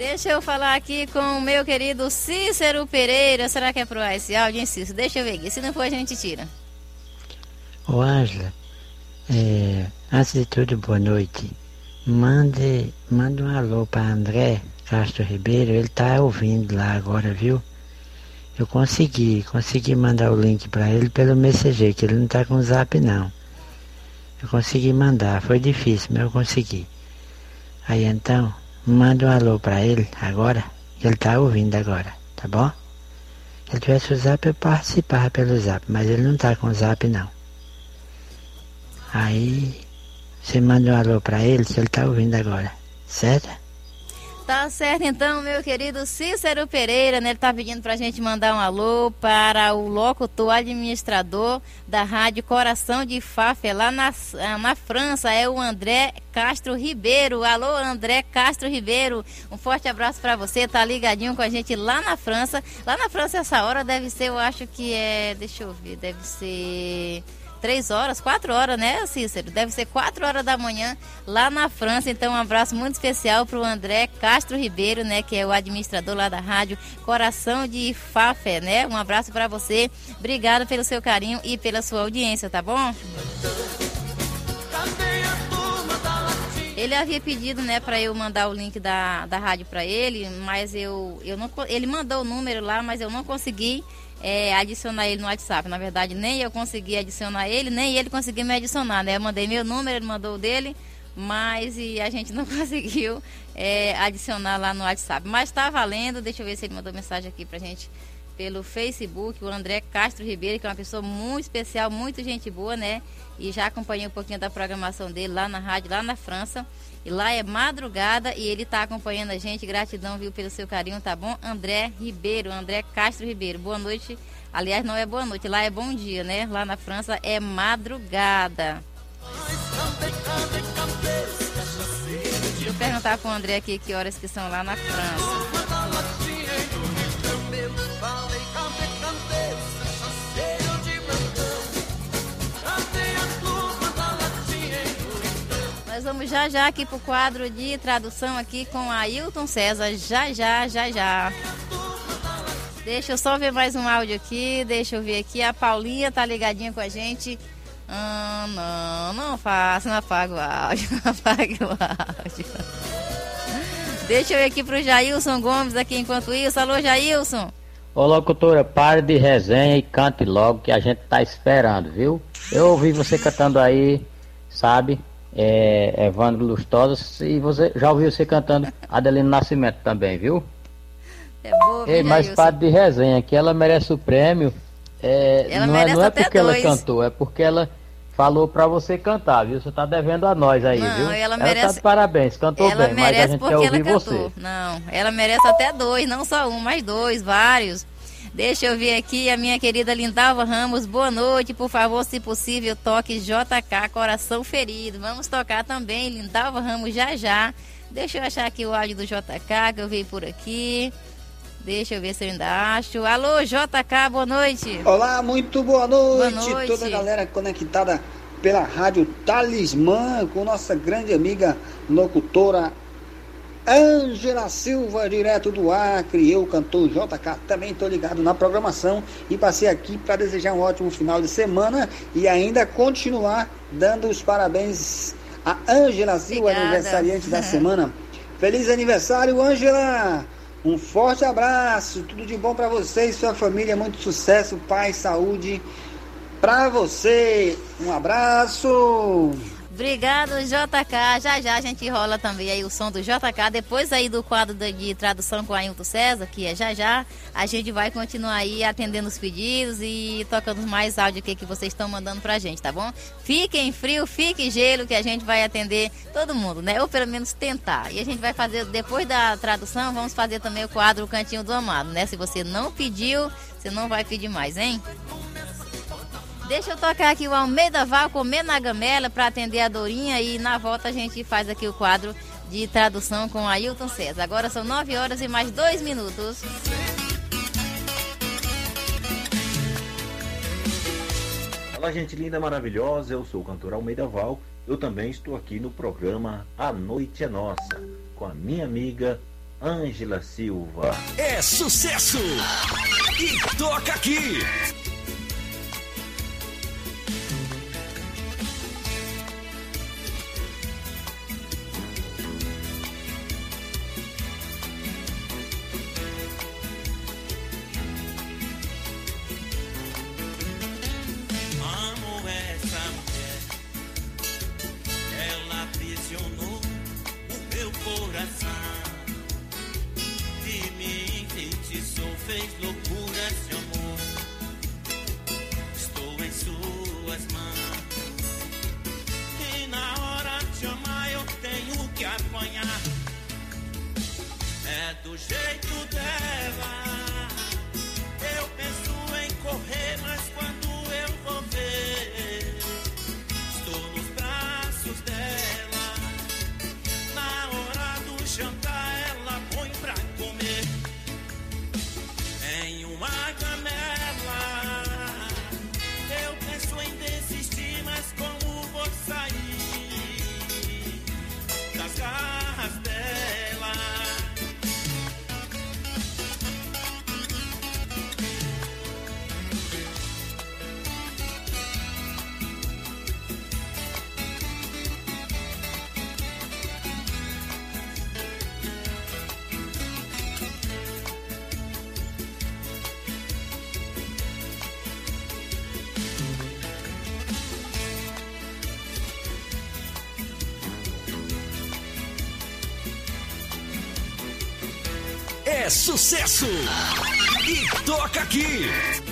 Deixa eu falar aqui com o meu querido Cícero Pereira. Será que é pro ar esse áudio, hein, Cícero? Deixa eu ver aqui. Se não for, a gente tira. Ô, Ângela, é, antes de tudo, boa noite. Mande, mande um alô para André Castro Ribeiro. Ele tá ouvindo lá agora, viu? Eu consegui, consegui mandar o link para ele pelo Messenger, que ele não tá com o zap não. Eu consegui mandar, foi difícil, mas eu consegui. Aí então, manda um alô para ele agora, que ele tá ouvindo agora, tá bom? Se ele tivesse o zap, eu participava pelo zap, mas ele não tá com o zap não. Aí você manda um alô para ele, se ele tá ouvindo agora, certo? Tá certo então, meu querido Cícero Pereira, né? Ele tá pedindo pra gente mandar um alô para o locutor administrador da Rádio Coração de Fafé, lá na, na França, é o André Castro Ribeiro. Alô, André Castro Ribeiro. Um forte abraço para você, tá ligadinho com a gente lá na França. Lá na França essa hora deve ser, eu acho que é, deixa eu ver, deve ser três horas, quatro horas, né, Cícero? Deve ser quatro horas da manhã lá na França. Então, um abraço muito especial para o André Castro Ribeiro, né, que é o administrador lá da rádio Coração de Fafé, né? Um abraço para você. Obrigado pelo seu carinho e pela sua audiência, tá bom? Ele havia pedido, né, para eu mandar o link da, da rádio para ele, mas eu, eu não, ele mandou o número lá, mas eu não consegui é, adicionar ele no WhatsApp. Na verdade, nem eu consegui adicionar ele, nem ele conseguiu me adicionar, né? Eu mandei meu número, ele mandou o dele, mas e a gente não conseguiu é, adicionar lá no WhatsApp. Mas está valendo, deixa eu ver se ele mandou mensagem aqui pra gente pelo Facebook, o André Castro Ribeiro, que é uma pessoa muito especial, muito gente boa, né? E já acompanhei um pouquinho da programação dele lá na rádio, lá na França. E lá é madrugada e ele está acompanhando a gente. Gratidão, viu, pelo seu carinho, tá bom? André Ribeiro, André Castro Ribeiro. Boa noite. Aliás, não é boa noite, lá é bom dia, né? Lá na França é madrugada. Eu perguntar com o André aqui que horas que são lá na França. Nós vamos já já aqui para o quadro de tradução aqui com Ailton César. Já, já, já, já. Deixa eu só ver mais um áudio aqui. Deixa eu ver aqui. A Paulinha tá ligadinha com a gente. Ah, não, não faça, não apaga o áudio. Não apague o áudio. Deixa eu ir aqui pro Jailson Gomes aqui enquanto isso. Alô, Jailson. Ô locutora, pare de resenha e cante logo que a gente tá esperando, viu? Eu ouvi você cantando aí, sabe? É, Evandro Lustosa, e você já ouviu você cantando Adelino Nascimento também, viu? É boa, Ei, mas para de resenha, que ela merece o prêmio. É, Ela não é, merece não é porque dois. ela cantou, é porque ela falou para você cantar, viu? Você tá devendo a nós aí, Não, viu? ela tá merece- de parabéns, cantou ela bem, mas a gente porque quer ela ouvir cantou. você. Não, ela merece até dois, não só um, mas dois, vários. Deixa eu ver aqui a minha querida Lindalva Ramos. Boa noite, por favor, se possível, toque JK Coração Ferido. Vamos tocar também, Lindalva Ramos, já já. Deixa eu achar aqui o áudio do JK que eu vi por aqui. Deixa eu ver se eu ainda acho. Alô, JK, boa noite. Olá, muito boa noite, Boa noite. toda a galera conectada pela rádio Talismã com nossa grande amiga locutora Ângela Silva, direto do Acre. Eu, cantor JK, também estou ligado na programação e passei aqui para desejar um ótimo final de semana e ainda continuar dando os parabéns a Ângela Silva, aniversariante da semana. Feliz aniversário, Ângela! Um forte abraço, tudo de bom para você e sua família, muito sucesso, paz, saúde para você. Um abraço. Obrigado, JK. Já já a gente rola também aí o som do JK. Depois aí do quadro de, tradução com Ailton César, que é já já, a gente vai continuar aí atendendo os pedidos e tocando mais áudio aqui que vocês estão mandando pra gente, tá bom? Fiquem frio, fique gelo, que a gente vai atender todo mundo, né? Ou pelo menos tentar. E a gente vai fazer, depois da tradução, vamos fazer também o quadro Cantinho do Amado, né? Se você não pediu, você não vai pedir mais, hein? Deixa eu tocar aqui o Almeida Val comer na gamela para atender a Dorinha e na volta a gente faz aqui o quadro de tradução com Ailton César. Agora são 9 horas e mais 2 minutos. Olá, gente linda, maravilhosa. Eu sou o cantor Almeida Val. Eu também estou aqui no programa A Noite é Nossa, com a minha amiga Ângela Silva. É sucesso! E toca aqui! fez loucura esse amor. Estou em suas mãos. E na hora de amar eu tenho que apanhar. É do jeito dela. Sucesso! E toca aqui!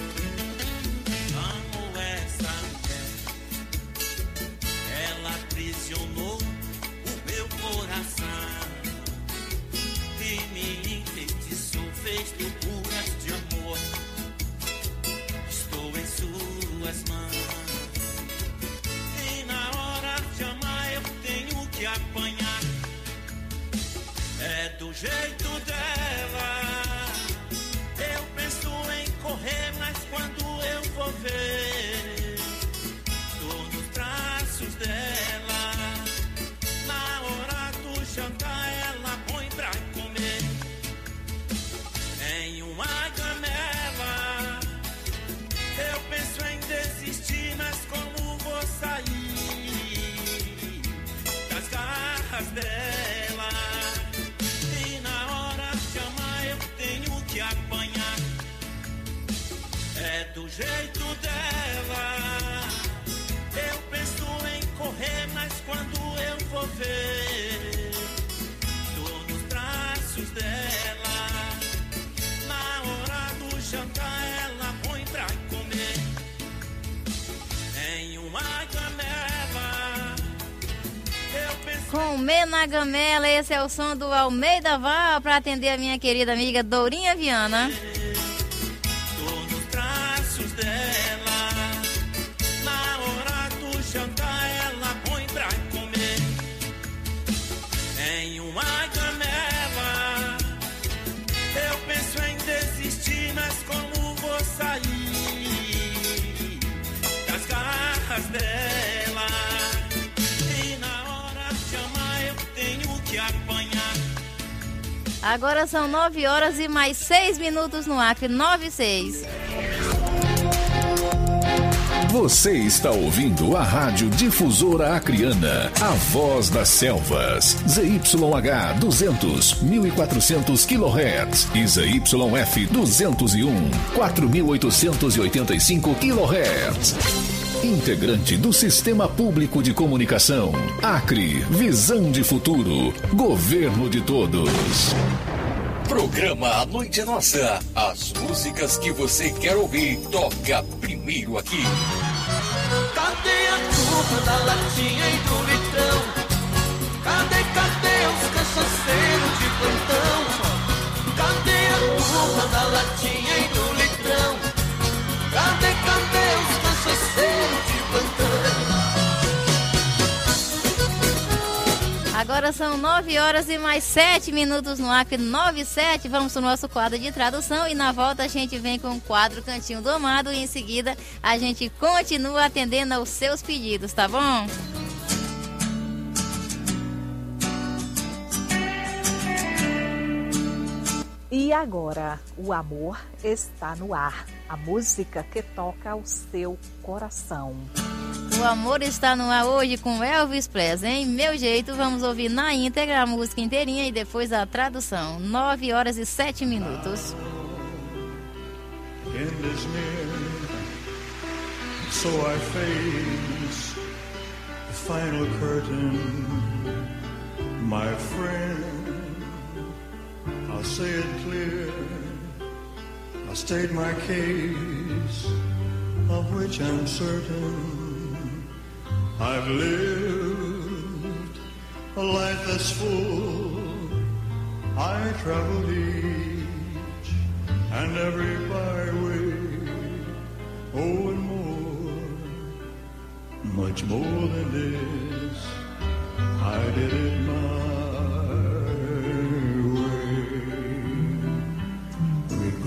Esse é o som do Almeida Val para atender a minha querida amiga Dourinha Viana. São 9 horas e mais 6 minutos no Acre, 9 e 6. Você está ouvindo a Rádio Difusora Acriana, a voz das selvas. ZYH 200, 1400 kHz e ZYF 201, 4885 kHz integrante do Sistema Público de Comunicação. Acre, visão de futuro. Governo de todos. Programa A Noite é Nossa. As músicas que você quer ouvir, toca primeiro aqui. Cadê a turma da latinha e do litrão? Agora são 9 horas e mais 7 minutos no Acre 9 e 7. Vamos para o nosso quadro de tradução e na volta a gente vem com o quadro Cantinho do Amado e em seguida a gente continua atendendo aos seus pedidos, tá bom? E agora, o amor está no ar, a música que toca o seu coração. O amor está no ar hoje com Elvis Presley? Meu jeito, vamos ouvir na íntegra a música inteirinha e depois a tradução. 9 horas e 7 minutos. end I'll say it clear, I'll state my case, of which I'm certain. I've lived a life that's full. I traveled each and every byway, oh, and more, much more than this. I did it my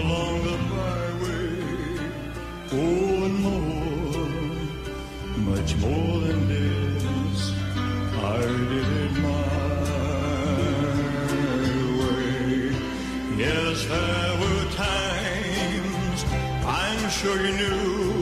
along the byway. Oh, and more, much more than this, I did it my way. Yes, there were times I'm sure you knew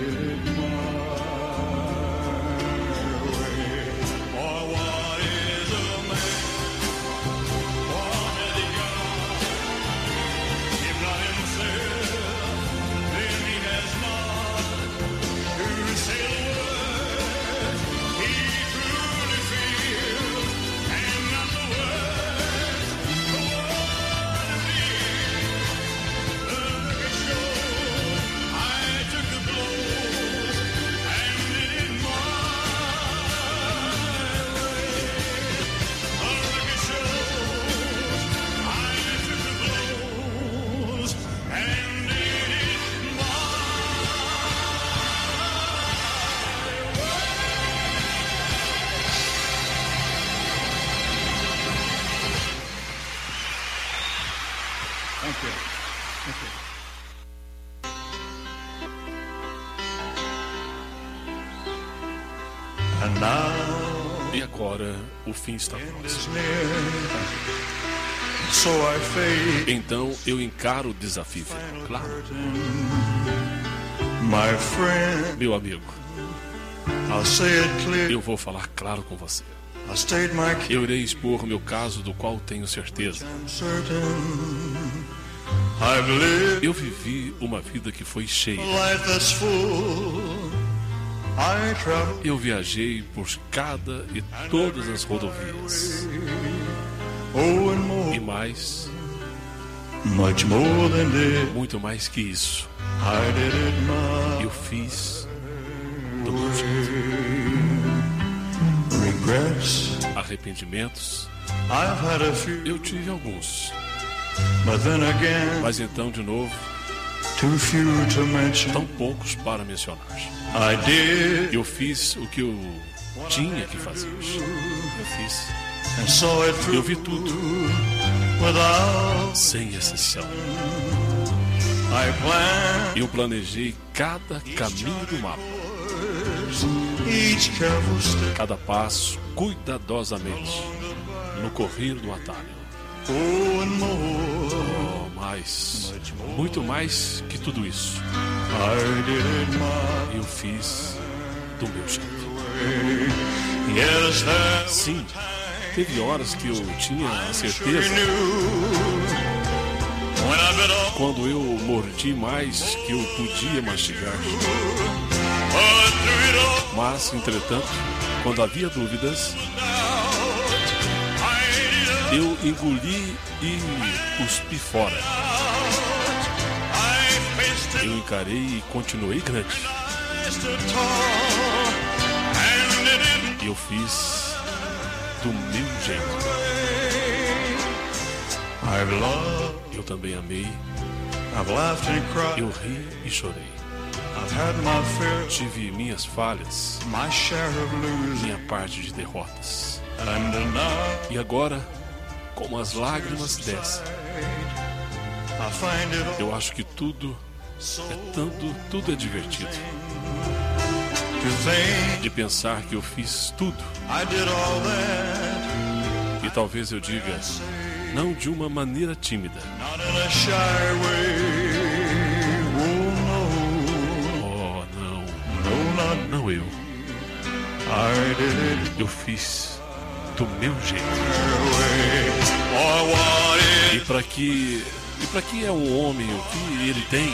Good morning. Está próximo. Então eu encaro o desafio final. Claro, meu amigo, eu vou falar claro com você. Eu irei expor meu caso do qual tenho certeza. Eu vivi uma vida que foi cheia. Eu viajei por cada e todas as rodovias. E mais, muito mais que isso, eu fiz do meu jeito. Arrependimentos, eu tive alguns. Mas então, de novo, Tão poucos para mencionar. I did. Eu fiz o que eu tinha que fazer. Eu fiz. Eu vi tudo, sem exceção. Eu planejei cada caminho do mapa, cada passo cuidadosamente no correr do atalho. Oh. Oh, mais, muito mais que tudo isso, eu fiz do meu jeito. Sim, teve horas que eu tinha a certeza quando eu mordi mais que eu podia mastigar. Mas, entretanto, quando havia dúvidas. Eu engoli e cuspi fora. Eu encarei e continuei grande. E eu fiz do meu jeito. Eu também amei, eu ri e chorei. Tive minhas falhas, minha parte de derrotas. E agora, como as lágrimas descem, eu acho que tudo é tanto, tudo é divertido. De pensar que eu fiz tudo. E talvez eu diga, não de uma maneira tímida. Oh não, não eu. Eu fiz do meu jeito. E para que e para que é um homem o que ele tem,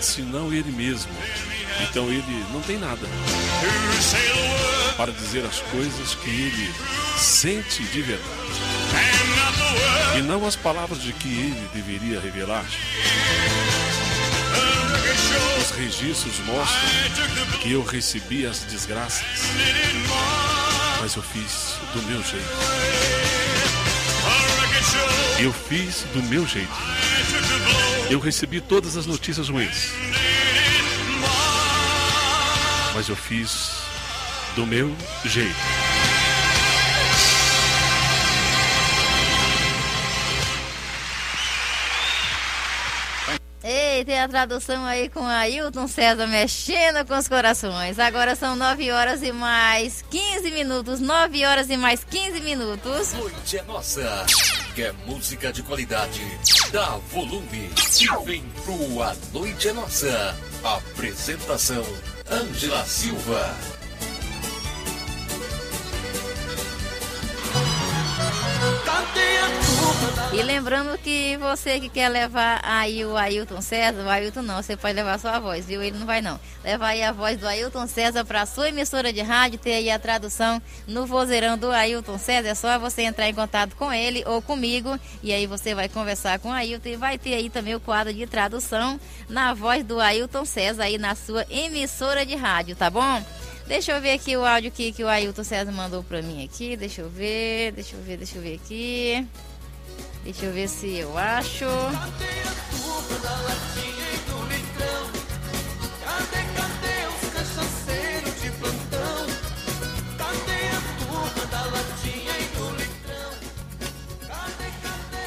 se não ele mesmo? Então ele não tem nada para dizer as coisas que ele sente de verdade e não as palavras de que ele deveria revelar. Os registros mostram que eu recebi as desgraças. Mas eu fiz do meu jeito. Eu fiz do meu jeito. Eu recebi todas as notícias ruins, mas eu fiz do meu jeito. Ei, tem a tradução aí com Ailton César mexendo com os corações. Agora são 9 horas e mais 15 minutos. 9 horas e mais 15 minutos. Noite é nossa. Quer música de qualidade? Dá volume e vem pro A Noite é Nossa. Apresentação: Ângela Silva. Cadê a turma da E lembrando que você que quer levar aí o Ailton César, o Ailton não, você pode levar só a voz, viu? Ele não vai não. Levar aí a voz do Ailton César para sua emissora de rádio, ter aí a tradução no vozeirão do Ailton César. É só você entrar em contato com ele ou comigo e aí você vai conversar com o Ailton e vai ter aí também o quadro de tradução na voz do Ailton César aí na sua emissora de rádio, tá bom? Deixa eu ver aqui o áudio que, que o Ailton César mandou pra mim aqui. Deixa eu ver, deixa eu ver, deixa eu ver aqui. Deixa eu ver se eu acho.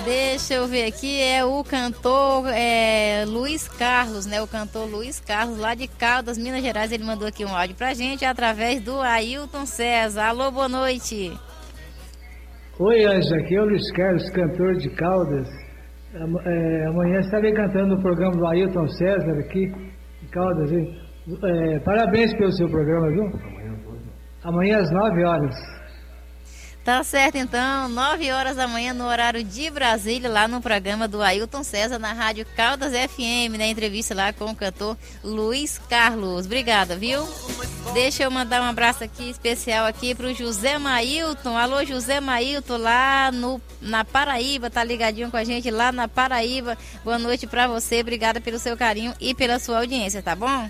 Deixa eu ver aqui, é o cantor é, Luiz Carlos, né? O cantor Luiz Carlos, lá de Caldas, Minas Gerais. Ele mandou aqui um áudio pra gente através do Ailton César. Alô, boa noite. Oi, Ângela, aqui é o Luiz Carlos, cantor de Caldas. É, amanhã estarei cantando no programa do Ailton César aqui, em Caldas. hein? É, parabéns pelo seu programa, viu? Amanhã às 9 horas. Tá certo, então, 9 horas da manhã no horário de Brasília, lá no programa do Ailton César, na Rádio Caldas FM, na entrevista lá com o cantor Luiz Carlos. Obrigada, viu? Deixa eu mandar um abraço aqui especial aqui pro José Mailton. Alô, José Mailton, lá no, na Paraíba, tá ligadinho com a gente lá na Paraíba. Boa noite pra você, obrigada pelo seu carinho e pela sua audiência, tá bom?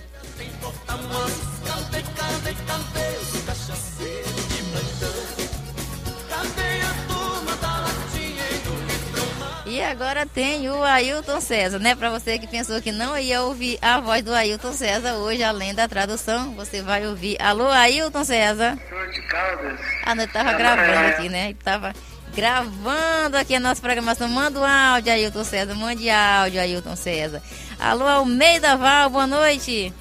E agora tem o Ailton César, né? Para você que pensou que não ia ouvir a voz do Ailton César, hoje, além da tradução, você vai ouvir. Alô, Ailton César. de Caldas. Ah, não, ele tava gravando aqui, né? Ele tava gravando aqui a nossa programação. Manda um áudio, Ailton César. Mande áudio, Ailton César. Alô, Almeida Val, boa noite.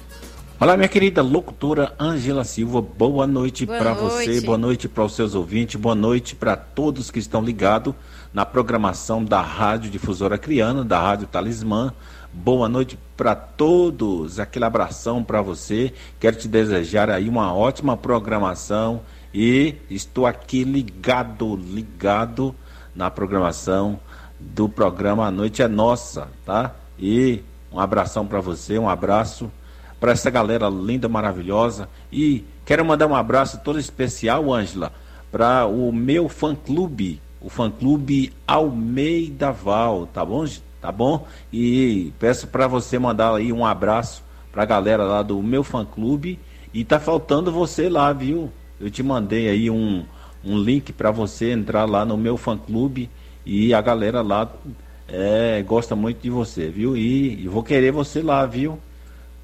Olá, minha querida locutora Angela Silva, boa noite para você, boa noite para os seus ouvintes, boa noite para todos que estão ligados na programação da Rádio Difusora Criana, da Rádio Talismã. Boa noite para todos, aquele abração para você. Quero te desejar aí uma ótima programação e estou aqui ligado, ligado na programação do programa A Noite é Nossa, tá? E um abração para você, um abraço para essa galera linda, maravilhosa. E quero mandar um abraço todo especial, Ângela, para o meu fã-clube, o fã-clube Almeida Val, tá bom? Tá bom? E peço para você mandar aí um abraço para a galera lá do meu fã-clube. E tá faltando você lá, viu? Eu te mandei aí um, um link para você entrar lá no meu fã-clube e a galera lá é, gosta muito de você, viu? E, e vou querer você lá, viu?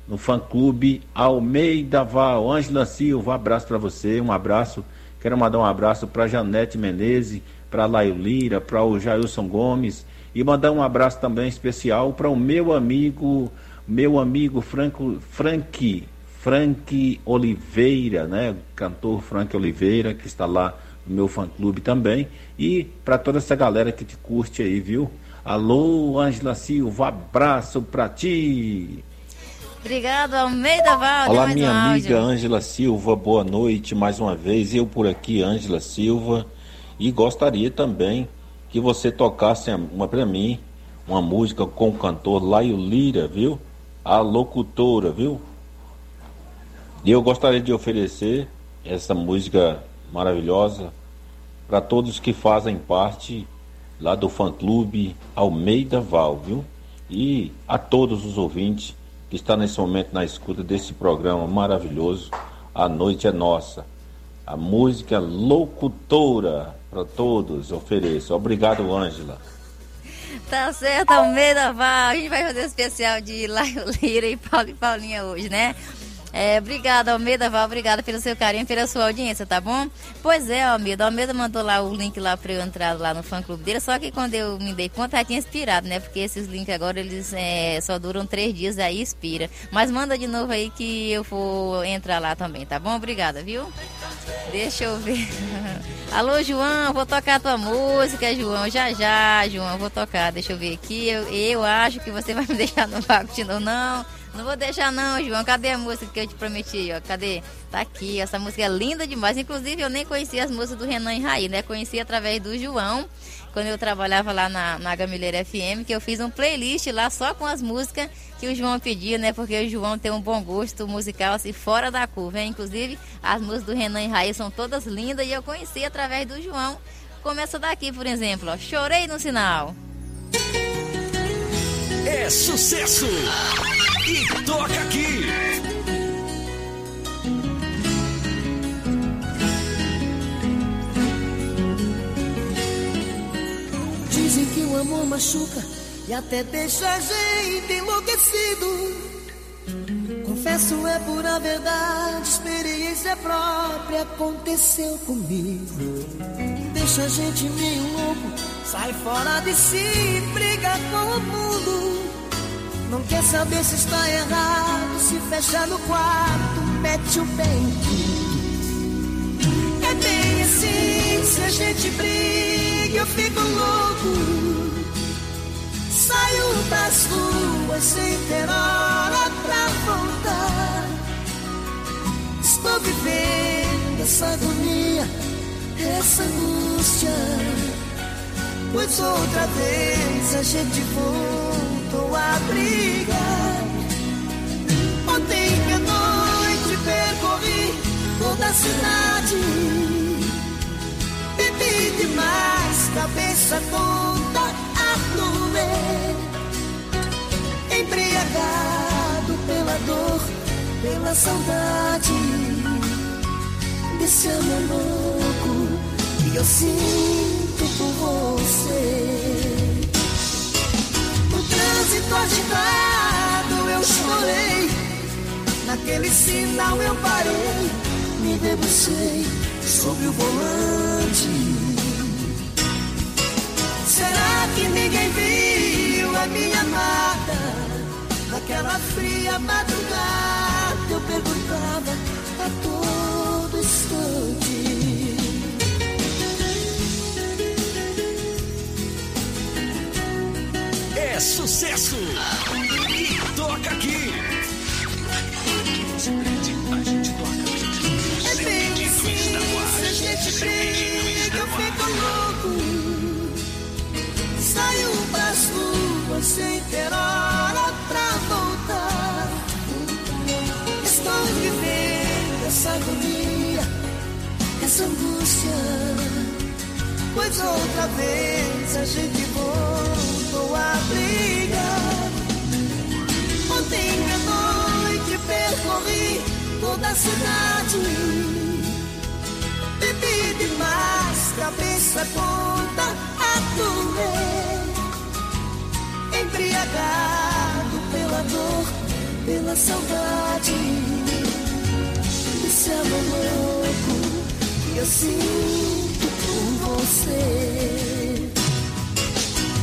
no fã clube Almeida Val, Ângela Silva, um abraço para você, um abraço. Quero mandar um abraço para Janete Menezes, para Laio Lira, para o Jailson Gomes e mandar um abraço também especial para o meu amigo, meu amigo Franco, Frank, Frank Oliveira, né? Cantor Frank Oliveira, que está lá no meu fã clube também. E para toda essa galera que te curte aí, viu? Alô, Ângela Silva, abraço para ti. Obrigado, Almeida Val. Olá, minha um amiga. Ângela Silva, boa noite mais uma vez. Eu por aqui, Ângela Silva, e gostaria também que você tocasse uma para mim, uma música com o cantor Laio Lira, viu? A locutora, viu? E eu gostaria de oferecer essa música maravilhosa para todos que fazem parte lá do fã clube Almeida Val, viu? E a todos os ouvintes que estão nesse momento na escuta desse programa maravilhoso, A Noite é Nossa. A música locutora para todos ofereço. Obrigado, Ângela. Tá certo, Almeida Val. A gente vai fazer um especial de Laio Lira e Paulo e Paulinha hoje, né? É, obrigada, Almeida Val, obrigada pelo seu carinho, pela sua audiência, tá bom? Pois é, Almeida, Almeida mandou lá o link lá pra eu entrar lá no fã clube dele, só que quando eu me dei conta, já tinha expirado, né? Porque esses links agora, eles é, só duram três dias, aí expira. Mas manda de novo aí que eu vou entrar lá também, tá bom? Obrigada, viu? Deixa eu ver. Alô, João, vou tocar a tua música, João, já já, João, vou tocar, deixa eu ver aqui. Eu, eu acho que você vai me deixar no vácuo de novo, não. Não vou deixar não, João. Cadê a música que eu te prometi, ó? Cadê? Tá aqui. Essa música é linda demais. Inclusive, eu nem conhecia as músicas do Renan e Raí, né? Conheci através do João, quando eu trabalhava lá na, na Gamileira FM, que eu fiz um playlist lá só com as músicas que o João pedia, né? Porque o João tem um bom gosto musical, assim, fora da curva, hein? Inclusive, as músicas do Renan e Raí são todas lindas e eu conheci através do João. Começa daqui, por exemplo, ó. Chorei no sinal. É sucesso! E toca aqui! Dizem que o amor machuca e até deixa a gente enlouquecido. Confesso, é pura verdade, experiência própria aconteceu comigo. Deixa a gente meio louco, sai fora de si, briga com o mundo. Não quer saber se está errado, se fecha no quarto, mete o pé em tudo. É bem assim, se a gente briga, eu fico louco. Saio das ruas sem ter hora pra voltar. Estou vivendo essa agonia, essa angústia. Pois outra vez a gente voltou a brigar. Ontem que a noite percorri toda a cidade. Bebi demais, cabeça toda a doer. Embriagado pela dor, pela saudade desse amor louco que eu sinto por você. trânsito agitado eu chorei. Naquele sinal eu parei, me debrucei sobre o volante. Será que ninguém viu a minha amada? Naquela fria madrugada eu perguntava a todo instante. É sucesso! E toca aqui! É bem assim, se a gente ter hora pra voltar. Estou vivendo essa agonia, essa angústia. Pois outra vez a gente voltou a brigar. Ontem à noite percorri toda a cidade. Bebi demais, cabeça tonta a doer. Embriagado pela dor, pela saudade. Esse amor louco que eu sinto por você.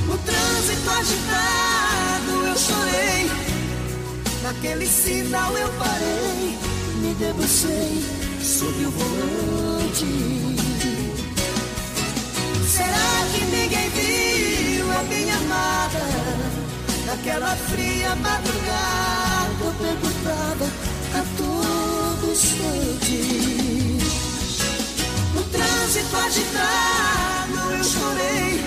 No trânsito agitado eu chorei. Naquele sinal eu parei, me debrucei sob o volante. Será que ninguém viu a minha amada? Naquela fria madrugada eu perguntava a todo instante. No trânsito agitado eu chorei.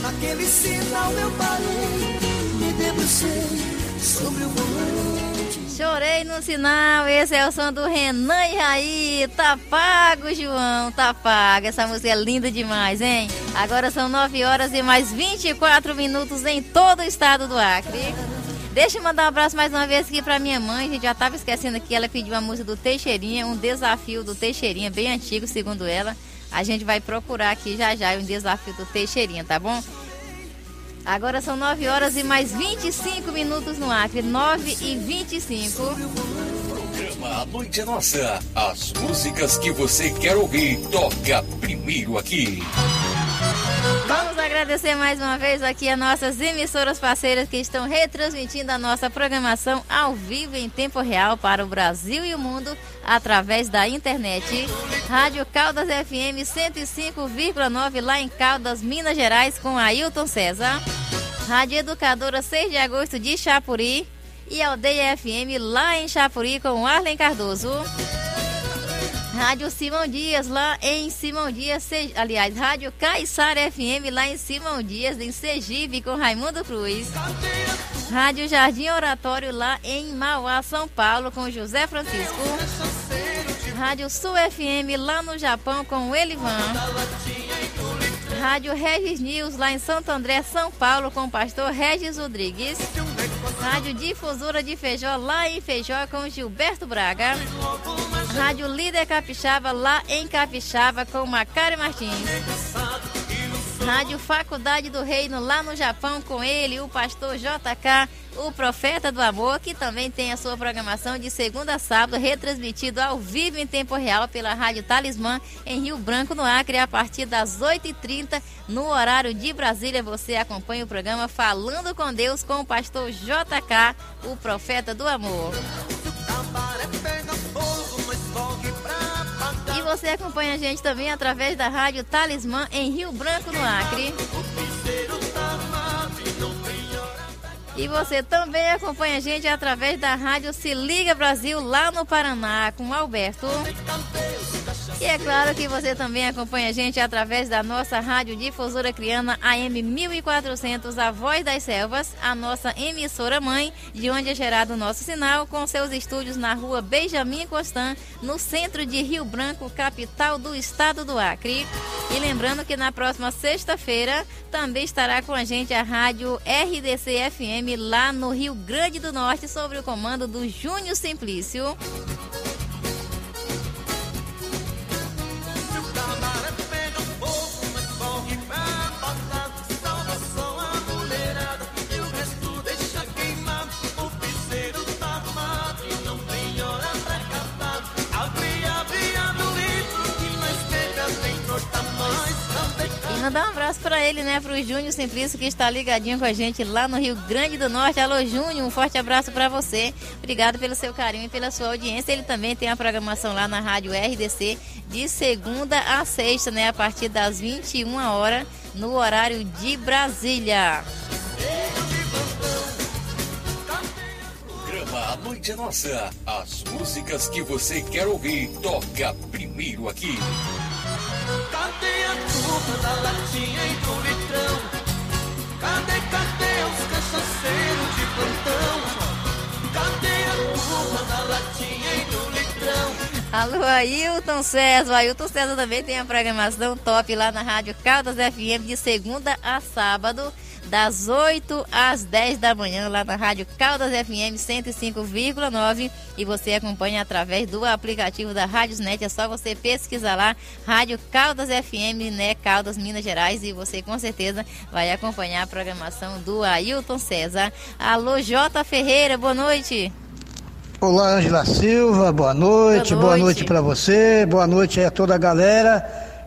Naquele sinal eu parei, me debrucei sobre o volante. Chorei no sinal, esse é o som do Renan e Raí. Tá pago, João, tá pago. Essa música é linda demais, hein? Agora são 9 horas e mais 24 minutos em todo o estado do Acre. Deixa eu mandar um abraço mais uma vez aqui pra minha mãe. A gente já tava esquecendo aqui, ela pediu uma música do Teixeirinha, um desafio do Teixeirinha, bem antigo, segundo ela. A gente vai procurar aqui já já um desafio do Teixeirinha, tá bom? Agora são 9 horas e mais 25 minutos no Acre. 9 e 25. Programa A Noite é Nossa. As músicas que você quer ouvir, toca primeiro aqui. Agradecer mais uma vez aqui a nossas emissoras parceiras que estão retransmitindo a nossa programação ao vivo em tempo real para o Brasil e o mundo através da internet. Rádio Caldas FM 105,9 lá em Caldas, Minas Gerais com Ailton César. Rádio Educadora 6 de agosto de Chapuri e Aldeia FM lá em Chapuri com Arlen Cardoso. Rádio Simão Dias, lá em Simão Dias, aliás, Rádio Caiçara FM, lá em Simão Dias, em Sergipe, com Raimundo Cruz. Rádio Jardim Oratório, lá em Mauá, São Paulo, com José Francisco. Rádio Sul FM, lá no Japão, com Elivan. Rádio Regis News, lá em Santo André, São Paulo, com o pastor Regis Rodrigues. Rádio Difusora de Feijó, lá em Feijó, com Gilberto Braga. Rádio Líder Capixaba, lá em Capixaba, com Macari Martins. Rádio Faculdade do Reino, lá no Japão, com ele, o pastor JK, o profeta do amor, que também tem a sua programação de segunda a sábado, retransmitido ao vivo em tempo real pela Rádio Talismã, em Rio Branco, no Acre, a partir das 8h30, no horário de Brasília. Você acompanha o programa Falando com Deus com o pastor JK, o profeta do amor. Você acompanha a gente também através da Rádio Talismã em Rio Branco, no Acre. E você também acompanha a gente através da Rádio Se Liga Brasil lá no Paraná com Alberto. E é claro que você também acompanha a gente através da nossa Rádio Difusora Criana AM 1400, a Voz das Selvas, a nossa emissora mãe, de onde é gerado o nosso sinal, com seus estúdios na rua Benjamin Constant, no centro de Rio Branco, capital do estado do Acre. E lembrando que na próxima sexta-feira também estará com a gente a Rádio RDC FM lá no Rio Grande do Norte, sob o comando do Júnior Simplício. Mandar um abraço para ele, né? Para o Júnior Simplício, que está ligadinho com a gente lá no Rio Grande do Norte. Alô, Júnior, um forte abraço para você. Obrigado pelo seu carinho e pela sua audiência. Ele também tem a programação lá na Rádio RDC de segunda a sexta, né? A partir das 21 horas, no horário de Brasília. A Noite é Nossa. As músicas que você quer ouvir, toca primeiro aqui. Cadê a turma da latinha e do litrão? Cadê, cadê os cachaceiros de plantão? Cadê a turma da latinha e do litrão? Alô, Ailton César. O Ailton César também tem a programação top lá na Rádio Caldas FM de segunda a sábado das 8 às 10 da manhã, lá na Rádio Caldas FM 105,9. E você acompanha através do aplicativo da Rádiosnet. É só você pesquisar lá, Rádio Caldas FM, né? Caldas, Minas Gerais. E você com certeza vai acompanhar a programação do Ailton César. Alô, J. Ferreira, boa noite. Olá, Angela Silva, boa noite, boa noite, noite para você, boa noite a toda a galera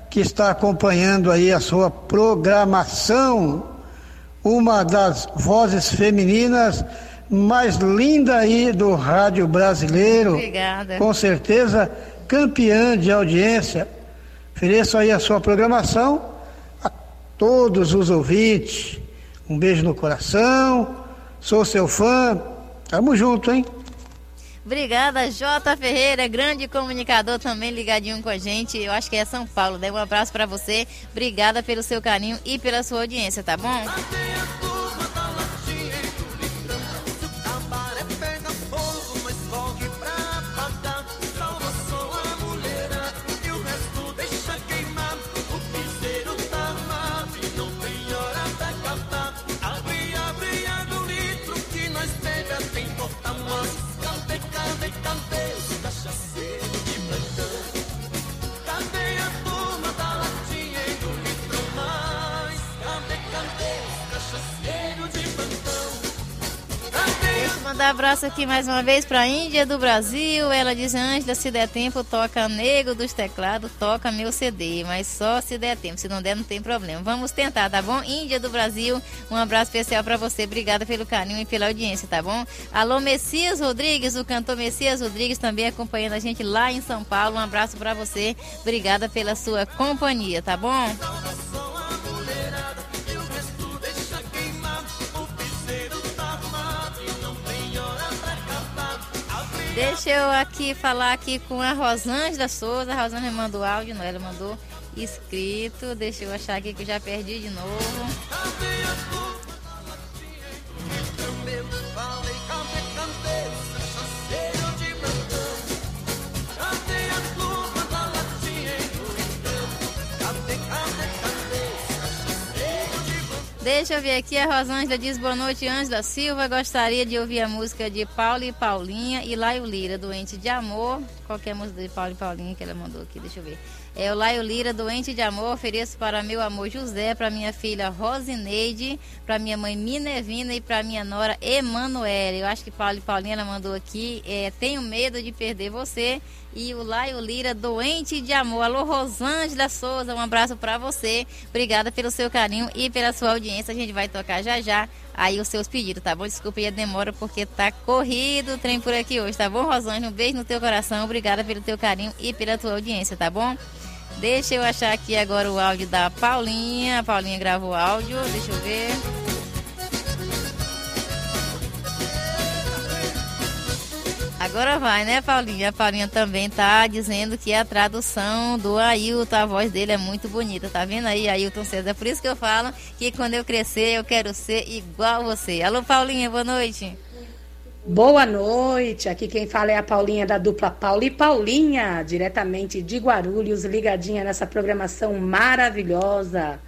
que está acompanhando aí a sua programação uma das vozes femininas mais linda aí do rádio brasileiro. Obrigada. Com certeza, campeã de audiência. Ofereço aí a sua programação a todos os ouvintes. Um beijo no coração. Sou seu fã. Tamo junto, hein? Obrigada, J. Ferreira, grande comunicador também ligadinho com a gente. Eu acho que é São Paulo. Dê um abraço para você. Obrigada pelo seu carinho e pela sua audiência, tá bom? Aqui mais uma vez para a Índia do Brasil. Ela diz: Ângela, se der tempo, toca Nego dos Teclados, toca meu CD, mas só se der tempo. Se não der, não tem problema. Vamos tentar, tá bom? Índia do Brasil, um abraço especial para você. Obrigada pelo carinho e pela audiência, tá bom? Alô, Messias Rodrigues, o cantor Messias Rodrigues também acompanhando a gente lá em São Paulo. Um abraço para você. Obrigada pela sua companhia, tá bom? Deixa eu aqui falar aqui com a Rosângela Souza. A Rosângela mandou áudio, ela mandou escrito. Deixa eu achar aqui que eu já perdi de novo. Deixa eu ver aqui, a Rosângela diz boa noite, Ângela Silva. Gostaria de ouvir a música de Paulo e Paulinha e Laio Lira, Doente de Amor. Qualquer música de Paulo e Paulinha que ela mandou aqui, deixa eu ver. É o Laio Lira, Doente de Amor. Ofereço para meu amor José, para minha filha Rosineide, para minha mãe Minervina e para minha nora Emanuele. Eu acho que Paulo e Paulinha ela mandou aqui. É, Tenho medo de perder você e o Laio Lira, doente de amor. Alô, Rosângela Souza, um abraço para você. Obrigada pelo seu carinho e pela sua audiência. A gente vai tocar já já aí os seus pedidos, tá bom? Desculpa aí a demora porque tá corrido o trem por aqui hoje, tá bom, Rosângela? Um beijo no teu coração. Obrigada pelo teu carinho e pela tua audiência, tá bom? Deixa eu achar aqui agora o áudio da Paulinha. A Paulinha gravou o áudio, deixa eu ver. Agora vai, né, Paulinha? A Paulinha também tá dizendo que a tradução do Ailton, a voz dele é muito bonita. Tá vendo aí, Ailton César? É por isso que eu falo que quando eu crescer, eu quero ser igual você. Alô, Paulinha, boa noite. Boa noite, aqui quem fala é a Paulinha da dupla Paula e Paulinha, diretamente de Guarulhos, ligadinha nessa programação maravilhosa.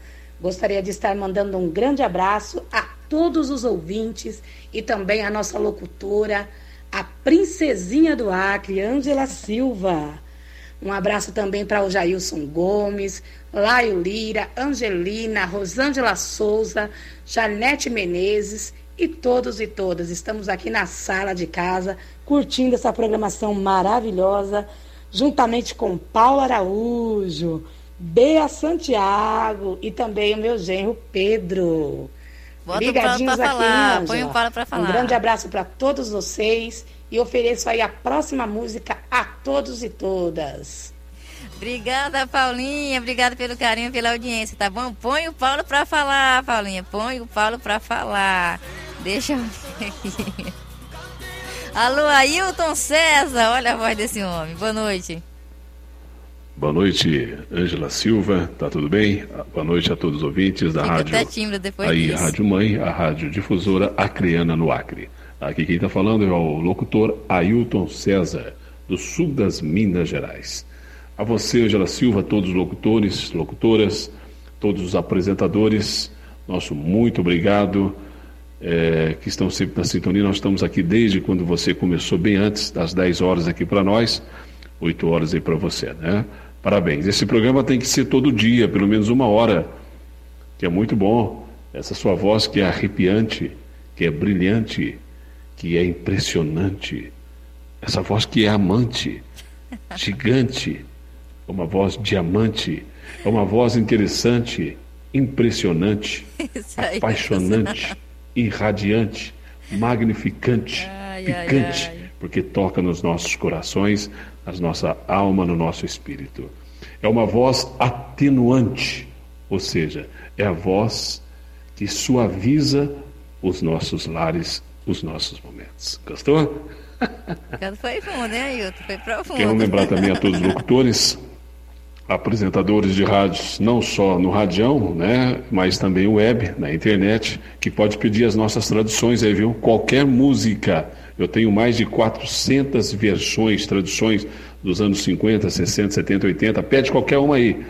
Gostaria de estar mandando um grande abraço a todos os ouvintes e também a nossa locutora, a princesinha do Acre, Ângela Silva. Um abraço também para o Jailson Gomes, Laio Lira, Angelina, Rosângela Souza, Janete Menezes e todos e todas. Estamos aqui na sala de casa, curtindo essa programação maravilhosa, juntamente com Paulo Araújo. Bea Santiago e também o meu genro Pedro. Bota Ligadinhos aqui, falar, põe o fala pra falar. Um grande abraço para todos vocês e ofereço aí a próxima música a todos e todas. Obrigada, Paulinha. Obrigada pelo carinho, pela audiência, tá bom? Põe o Paulo pra falar, Paulinha. Põe o Paulo pra falar. Deixa eu ver aqui. Alô, Ailton César. Olha a voz desse homem. Boa noite. Boa noite, Ângela Silva, tá tudo bem? Boa noite a todos os ouvintes da Fica rádio. até tímido depois aí, disso. Rádio Mãe, a Rádio Difusora Acreana no Acre. Aqui quem está falando é o locutor Ailton César, do sul das Minas Gerais. A você, Ângela Silva, todos os locutores, locutoras, todos os apresentadores, nosso muito obrigado, é, que estão sempre na sintonia. Nós estamos aqui desde quando você começou, bem antes das 10 horas aqui para nós, 8 horas aí para você, né? Parabéns. Esse programa tem que ser todo dia, pelo menos uma hora, que é muito bom. Essa sua voz que é arrepiante, que é brilhante, que é impressionante. Essa voz que é amante, gigante, uma voz diamante, é uma voz interessante, impressionante, aí. apaixonante, irradiante, magnificante, Ai, ai, picante, ai. porque toca nos nossos corações, na nossa alma, no nosso espírito. É uma voz atenuante, ou seja, é a voz que suaviza os nossos lares, os nossos momentos. Gostou? Foi fundo, hein, Ailton? Foi profundo. Quero lembrar também a todos os locutores, apresentadores de rádios, não só no radião, né, mas também web, na internet, que pode pedir as nossas traduções aí, viu? Qualquer música. Eu tenho mais de 400 versões, traduções dos anos 50, 60, 70, 80. Pede qualquer uma aí.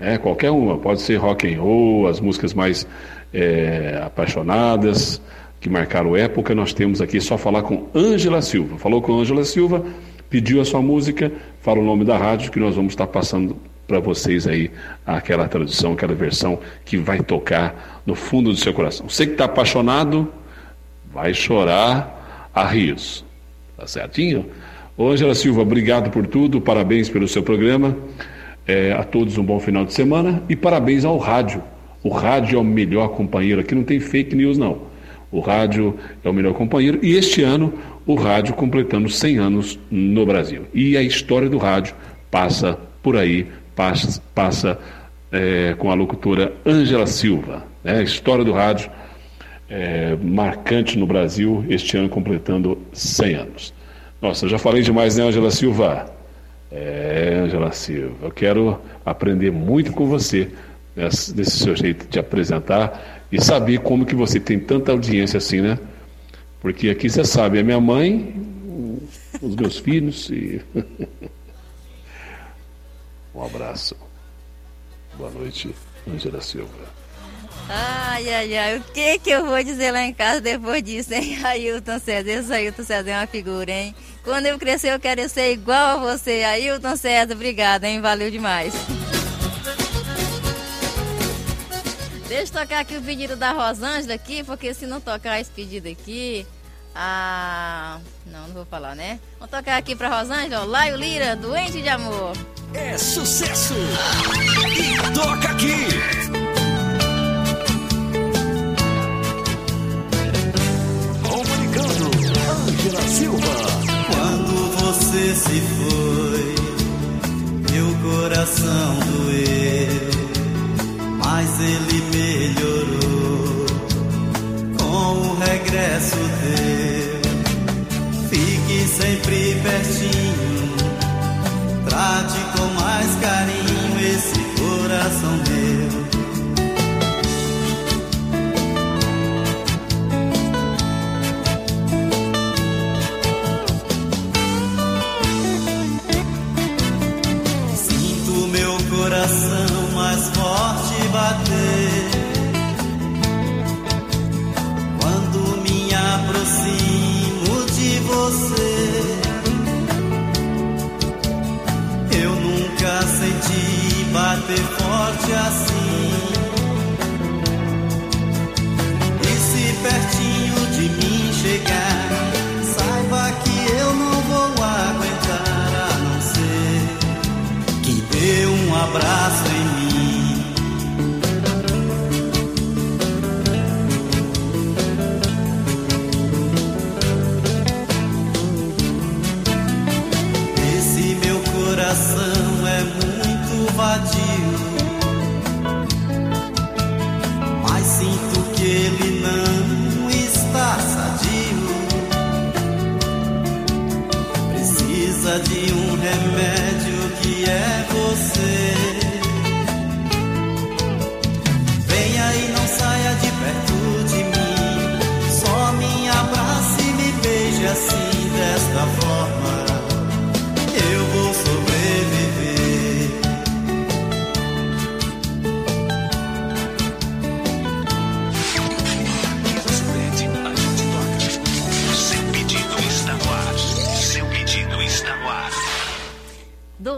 É, qualquer uma. Pode ser rock and roll, as músicas mais é, apaixonadas, que marcaram época. Nós temos aqui só falar com Ângela Silva. Falou com Ângela Silva, pediu a sua música, fala o nome da rádio que nós vamos estar passando para vocês aí aquela tradução, aquela versão que vai tocar no fundo do seu coração. Você que está apaixonado, vai chorar rios. Tá certinho? Ângela Silva, obrigado por tudo, parabéns pelo seu programa. É, a todos um bom final de semana e parabéns ao rádio. O rádio é o melhor companheiro. Aqui não tem fake news, não. O rádio é o melhor companheiro. E este ano, o rádio completando 100 anos no Brasil. E a história do rádio passa por aí, passa, passa é, com a locutora Ângela Silva. Né? A história do rádio é, marcante no Brasil, este ano completando 100 anos. Nossa, já falei demais, né, Ângela Silva? É, Ângela Silva, eu quero aprender muito com você nesse, nesse seu jeito de apresentar e saber como que você tem tanta audiência assim, né? Porque aqui você sabe, é minha mãe, os meus filhos e. um abraço. Boa noite, Ângela Silva. Ai, ai, ai, o que que eu vou dizer lá em casa depois disso, hein? Ailton César, esse Ailton César é uma figura, hein? Quando eu crescer eu quero ser igual a você, Ailton César, obrigada, hein? Valeu demais. Deixa eu tocar aqui o pedido da Rosângela aqui, porque se não tocar esse pedido aqui, ah, não, não vou falar, né? Vou tocar aqui pra Rosângela, Laio Lira, Doente de Amor. É sucesso! E toca aqui! Ângela Silva. Quando você se foi, meu coração doeu, mas ele melhorou com o regresso teu. Fique sempre pertinho, trate com mais carinho esse coração meu. Quando me aproximo de você. Eu nunca senti bater forte assim. E se pertinho de mim chegar, saiba que eu não vou aguentar a não ser que dê um abraço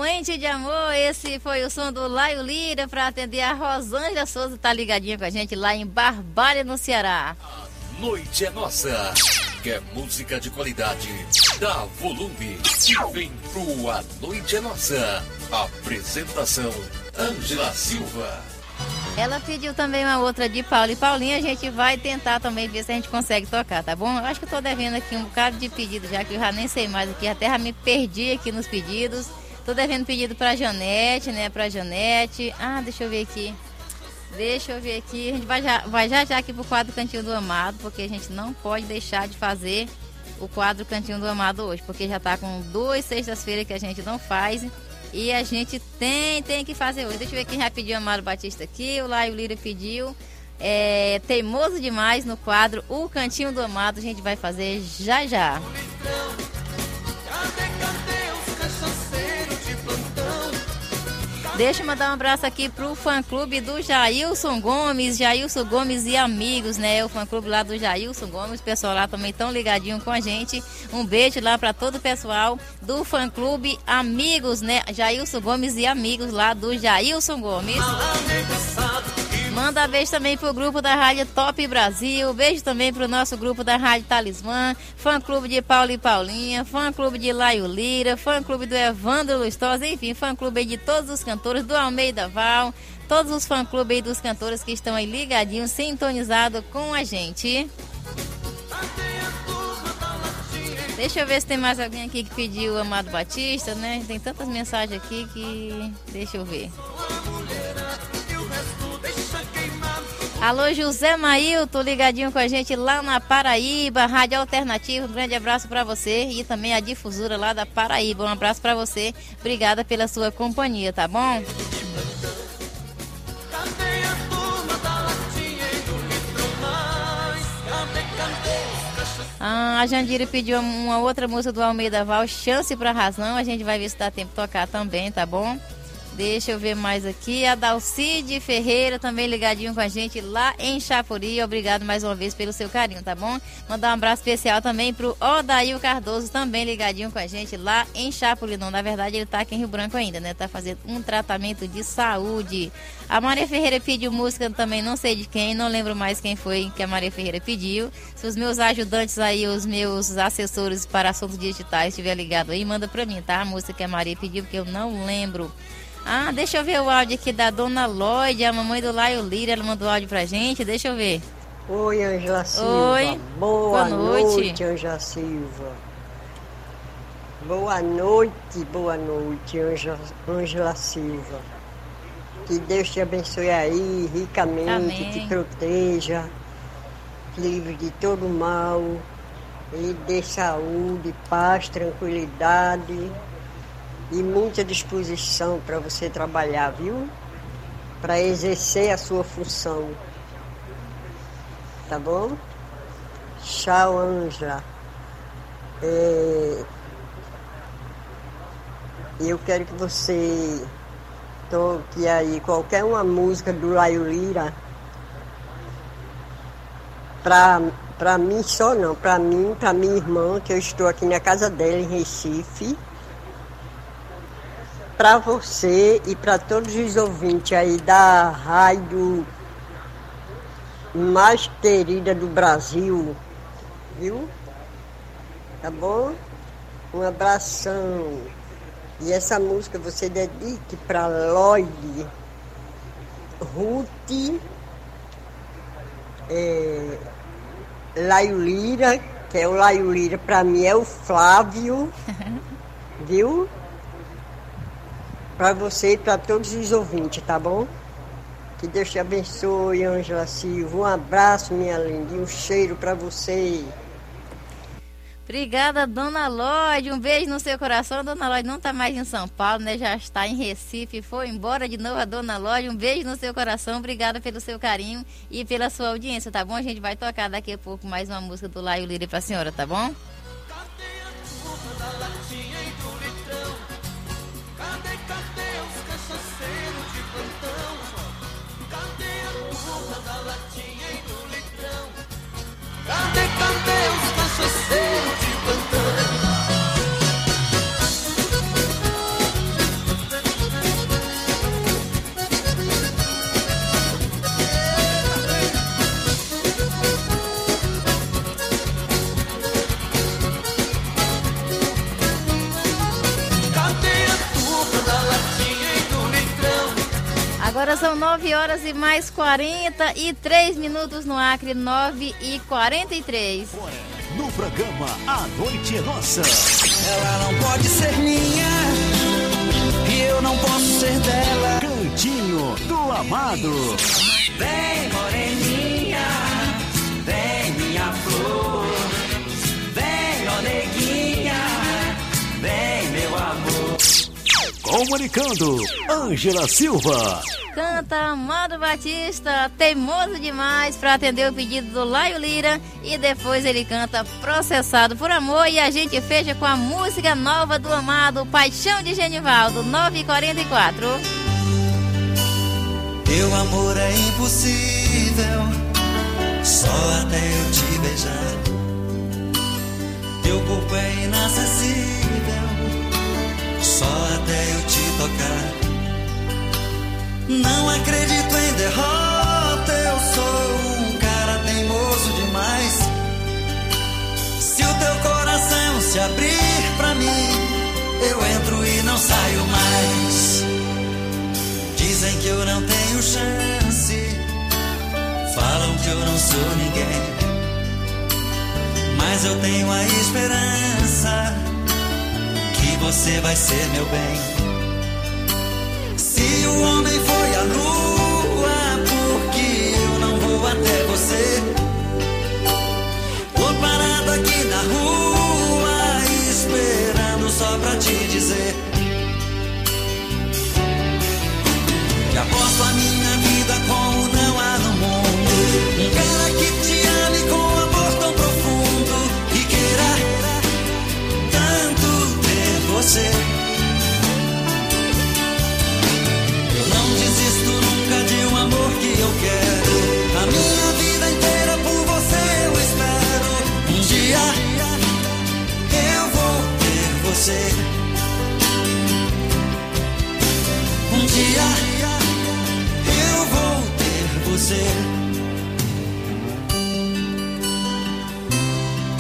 Doente de amor, esse foi o som do Laio Lira para atender a Rosângela Souza, tá ligadinha com a gente lá em Barbalha, no Ceará. Noite é nossa. Quer música de qualidade? Dá volume e vem pro A Noite é Nossa. Apresentação: Ângela Silva. Ela pediu também uma outra de Paulo e Paulinha, a gente vai tentar também ver se a gente consegue tocar, tá bom? Eu acho que eu tô devendo aqui um bocado de pedido já, que eu já nem sei mais aqui, até já me perdi aqui nos pedidos. Tô devendo pedido pra Janete, né, pra Janete. Ah, deixa eu ver aqui. Deixa eu ver aqui. A gente vai já, vai já, já aqui pro quadro Cantinho do Amado, porque a gente não pode deixar de fazer o quadro Cantinho do Amado hoje, porque já tá com duas sextas-feiras que a gente não faz. E a gente tem, tem que fazer hoje. Deixa eu ver quem já pediu Amaro Batista aqui. O Laio Lira pediu. É, teimoso demais no quadro O Cantinho do Amado. A gente vai fazer já já. Deixa eu mandar um abraço aqui pro fã clube do Jailson Gomes, Jailson Gomes e amigos, né? O fã clube lá do Jailson Gomes, o pessoal lá também tão ligadinho com a gente. Um beijo lá para todo o pessoal do fã clube Amigos, né? Jailson Gomes e amigos lá do Jailson Gomes. Manda beijo também pro grupo da Rádio Top Brasil. Beijo também pro nosso grupo da Rádio Talismã. Fã clube de Paulo e Paulinha. Fã clube de Laio Lira. Fã clube do Evandro Lustosa. Enfim, fã clube de todos os cantores do Almeida Val. Todos os fã clube aí dos cantores que estão aí ligadinhos, sintonizados com a gente. Deixa eu ver se tem mais alguém aqui que pediu Amado Batista, né? Tem tantas mensagens aqui que. Deixa eu ver. Alô, José Mailton, ligadinho com a gente lá na Paraíba, Rádio Alternativa. Um grande abraço para você e também a difusora lá da Paraíba. Um abraço para você. Obrigada pela sua companhia, tá bom? Ah, a Jandira pediu uma outra música do Almeida Val, Chance pra Razão. A gente vai ver se dá tempo de tocar também, tá bom? Deixa eu ver mais aqui. A Dalcide Ferreira também ligadinho com a gente lá em Chapuri. Obrigado mais uma vez pelo seu carinho, tá bom? Mandar um abraço especial também pro Odail Cardoso, também ligadinho com a gente lá em Chapuri. Não, na verdade ele tá aqui em Rio Branco ainda, né? Tá fazendo um tratamento de saúde. A Maria Ferreira pediu música também, não sei de quem, não lembro mais quem foi que a Maria Ferreira pediu. Se os meus ajudantes aí, os meus assessores para assuntos digitais estiver ligado aí, manda pra mim, tá? A música que a Maria pediu, porque eu não lembro. Ah, deixa eu ver o áudio aqui da dona Lloyd, a mamãe do Laio Lira, ela mandou áudio pra gente, deixa eu ver. Oi, Angela Silva. Oi. Boa, Boa noite. noite, Angela Silva. Boa noite, boa noite, Angela, Angela Silva. Que Deus te abençoe aí ricamente, Amém. te proteja, te livre de todo mal, lhe dê saúde, paz, tranquilidade e muita disposição para você trabalhar, viu? Para exercer a sua função. Tá bom? Tchau, Anja. É, Eu quero que você toque aí qualquer uma música do Laio Lira. Pra mim só não, pra mim, pra minha irmã, que eu estou aqui na casa dela em Recife para você e para todos os ouvintes aí da rádio mais querida do Brasil, viu? Tá bom? Um abração. E essa música você dedique para Lloyd, Ruth, é, Laio Lira, que é o Laio Lira, para mim é o Flávio, viu? Para você e para todos os ouvintes, tá bom? Que Deus te abençoe, Ângela Silva. Um abraço, minha linda, e um cheiro para você. Obrigada, dona Lloyd. Um beijo no seu coração. Dona Lloyd não está mais em São Paulo, né? Já está em Recife. Foi embora de novo a dona Lloyd. Um beijo no seu coração. Obrigada pelo seu carinho e pela sua audiência, tá bom? A gente vai tocar daqui a pouco mais uma música do Laio Lira para a senhora, tá bom? Agora são 9 horas e mais 43 minutos no Acre, 9 e 43. No programa A Noite é Nossa. Ela não pode ser minha e eu não posso ser dela. Cantinho do Amado. Vem, moreninha, vem, minha flor. Vem, ó neguinha, vem, meu amor. Comunicando, Ângela Silva. Canta Amado Batista, teimoso demais para atender o pedido do Laio Lira. E depois ele canta Processado por Amor. E a gente fecha com a música nova do Amado, Paixão de Genivaldo, 944. Teu amor é impossível, só até eu te beijar. Teu corpo é inacessível, só até eu te tocar. Não acredito em derrota, eu sou um cara teimoso demais. Se o teu coração se abrir pra mim, eu entro e não saio mais. Dizem que eu não tenho chance, falam que eu não sou ninguém. Mas eu tenho a esperança você vai ser meu bem. Se o homem foi a lua, porque eu não vou até você?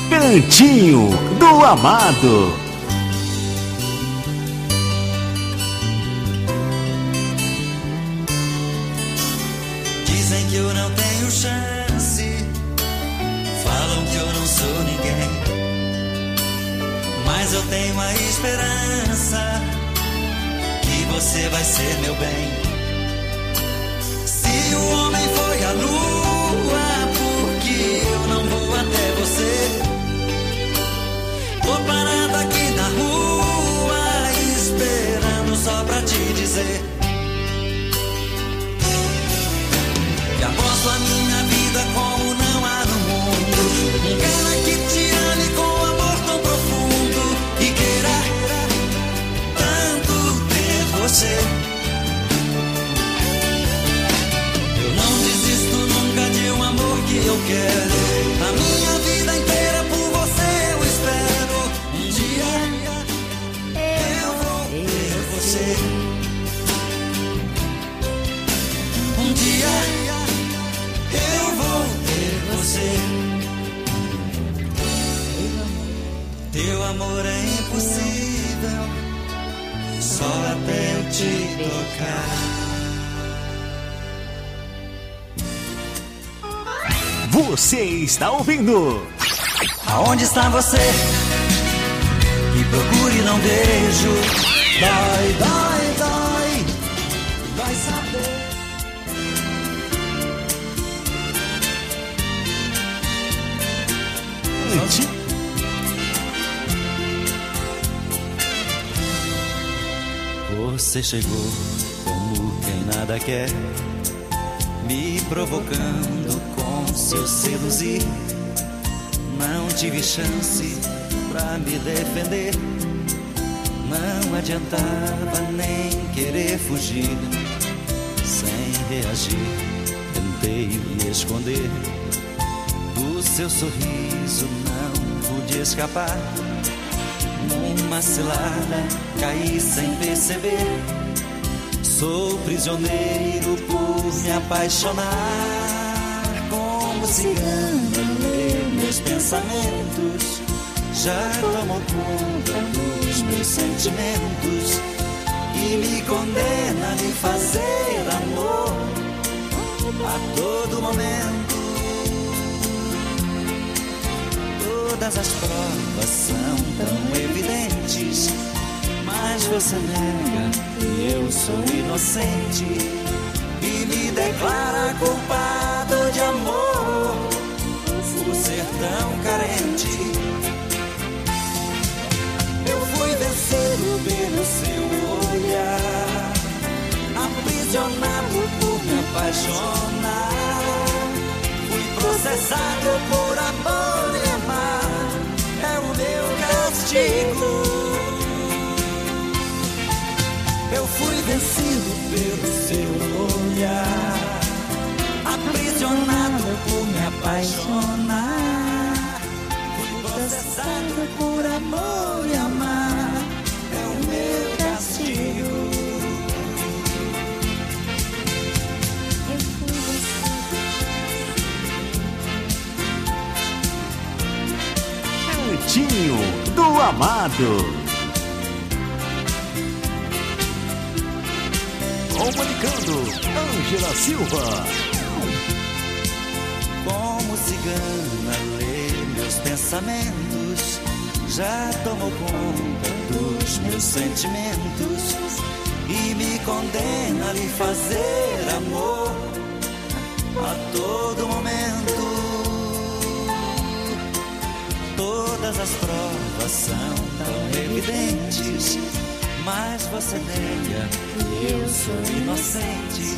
Cantinho do Amado. Aonde está você? Que procure e não vejo. Dói, dói, dói. Vai saber. Você chegou como quem nada quer, me provocando com seu seduzir Tive chance pra me defender. Não adiantava nem querer fugir. Sem reagir, tentei me esconder. Do seu sorriso não pude escapar. Numa cilada caí sem perceber. Sou prisioneiro por me apaixonar. Como cigano, meus pensamentos. Já tomou conta dos meus sentimentos. E me condena a lhe fazer amor a todo momento. Todas as provas são tão evidentes, mas você nega que eu sou inocente e me declara culpado de amor ser tão carente. Eu fui vencido pelo seu olhar, aprisionado por me apaixonar. Fui processado por amor e amar, é o meu castigo. Eu fui vencido pelo seu olhar, aprisionado por me apaixonar. Processado por amor e amar, é o meu castigo. Cantinho do Amado. Comunicando, Ângela Silva. Como cigana lê meus pensamentos, já tomou conta dos meus sentimentos e me condena a lhe fazer amor a todo momento. Todas as provas são tão evidentes, mas você nega que eu sou inocente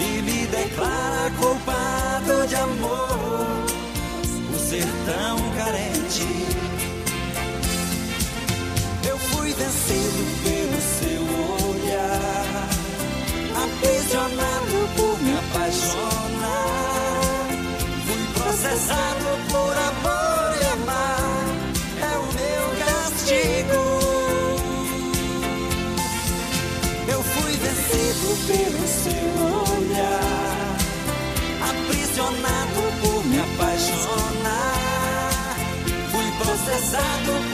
e me declara culpado de amor por ser tão carente. Vencido pelo seu olhar, aprisionado por me apaixonar. Fui processado por amor e amar, é o meu castigo. Eu fui vencido pelo seu olhar, aprisionado por me apaixonar. Fui processado por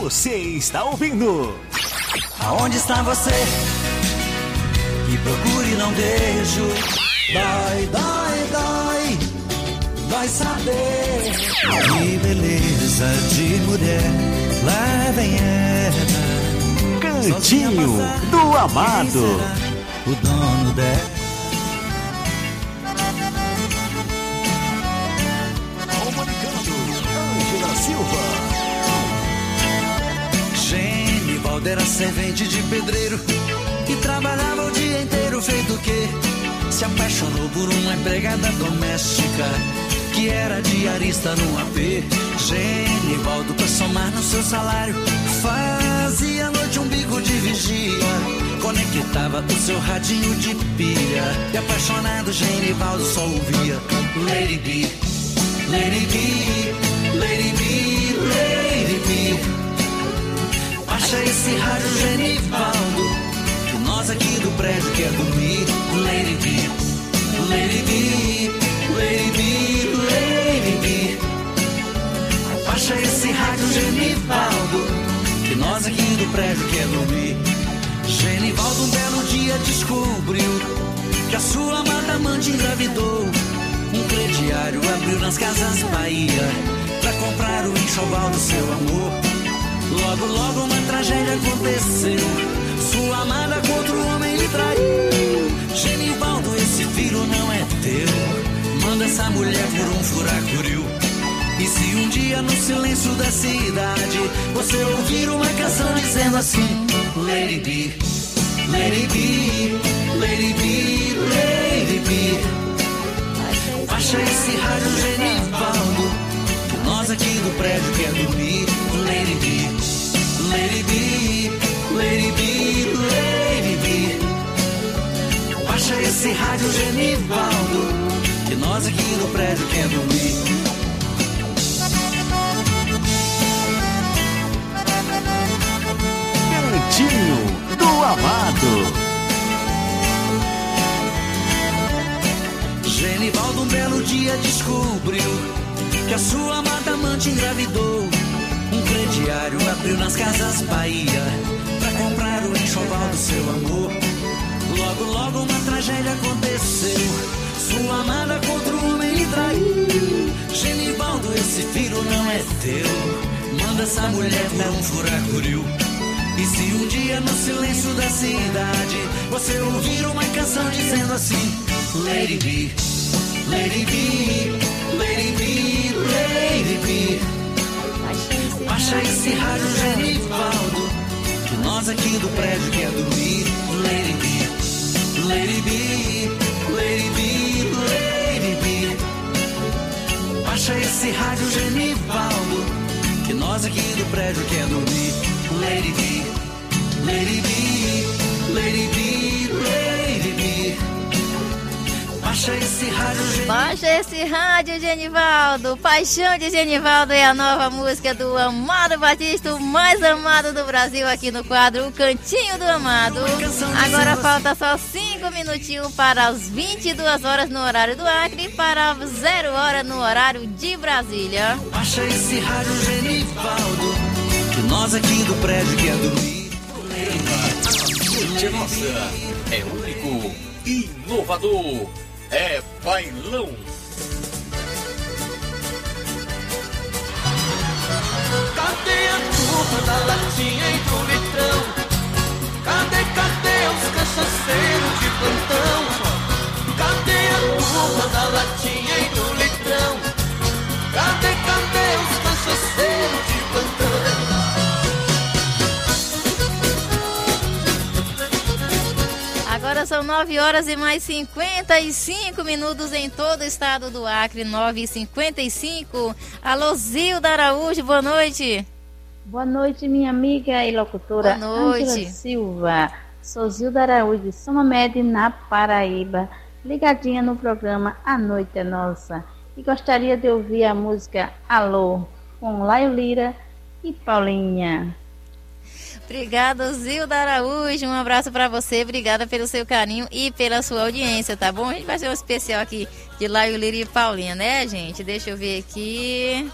Você está ouvindo Aonde está você? Que procure e não vejo. Dói, dói, dói. Vai saber. Que beleza de mulher. Lá vem ela. Cantinho do Amado. O dono dela. Silva. Era servente de pedreiro e trabalhava o dia inteiro feito o quê? Se apaixonou por uma empregada doméstica que era diarista no AP. Genivaldo, pra somar no seu salário, fazia à noite um bico de vigia. Conectava o seu radinho de pilha e apaixonado Genivaldo só ouvia Lady B, Lady B, Lady B, Lady B. Baixa esse rádio Genivaldo. Que nós aqui do prédio quer dormir Lady B, Lady B, Lady B, Lady B. Baixa esse rádio Genivaldo. Que nós aqui do prédio quer dormir Genivaldo um belo dia descobriu Que a sua amada amante engravidou. Um crediário abriu nas casas Bahia Pra comprar o enxoval do seu amor Logo, logo uma tragédia aconteceu. Sua amada contra o homem lhe traiu. Genivaldo, esse filho não é teu. Manda essa mulher por um furacuril. E se um dia no silêncio da cidade você ouvir uma canção dizendo assim: Lady B, Lady B, Lady B, Lady B. Baixa esse rádio Genivaldo, nós aqui do prédio quer dormir. Lady B, Lady B, Lady B, Lady B. Baixa esse rádio Genivaldo, que nós aqui do prédio quer dormir. Cantinho do Amado. Genivaldo um belo dia descobriu que a sua amada amante engravidou. Um crediário abriu nas casas Bahia pra comprar o enxoval do seu amor. Logo, logo uma tragédia aconteceu. Sua amada contra o homem lhe traiu. Genivaldo, esse filho não é teu. Manda essa mulher por um furacuril. E se um dia no silêncio da cidade você ouvir uma canção dizendo assim: Lady B, Lady B, Lady B, Lady B. Baixa esse rádio Genivaldo, que nós aqui do prédio quer dormir. Lady B, Lady B, Lady B, Lady B. Baixa esse rádio Genivaldo, que nós aqui do prédio quer dormir. Lady B, Lady B, Lady B, Baixa esse rádio Genivaldo. Baixa esse rádio, Genivaldo. Paixão de Genivaldo é a nova música do Amado Batista, o mais amado do Brasil, aqui no quadro O Cantinho do Amado. Agora falta só 5 minutinhos para as 22 horas no horário do Acre e para 0 hora no horário de Brasília. Baixa esse rádio Genivaldo, que nós aqui do prédio quer dormir. Gente, é nossa. É único, inovador. É bailão. Cadê a turma da latinha e do litrão? Cadê, cadê os cachaceiros de plantão? Cadê a turma da latinha e do litrão? Cadê, cadê os cachaceiros de plantão? Agora são 9 horas e mais 55 minutos em todo o estado do Acre, 9 e 55 Alô, Zilda Araújo, boa noite. Boa noite, minha amiga e locutora Boa noite. Ângela Silva. Sou Zilda Araújo de São Mamede, na Paraíba, ligadinha no programa A Noite é Nossa. E gostaria de ouvir a música Alô, com Laio Lira e Paulinha. Obrigada, Zilda Araújo. Um abraço para você. Obrigada pelo seu carinho e pela sua audiência, tá bom? A gente vai ser um especial aqui de Laio Lira e Paulinha, né, gente? Deixa eu ver aqui.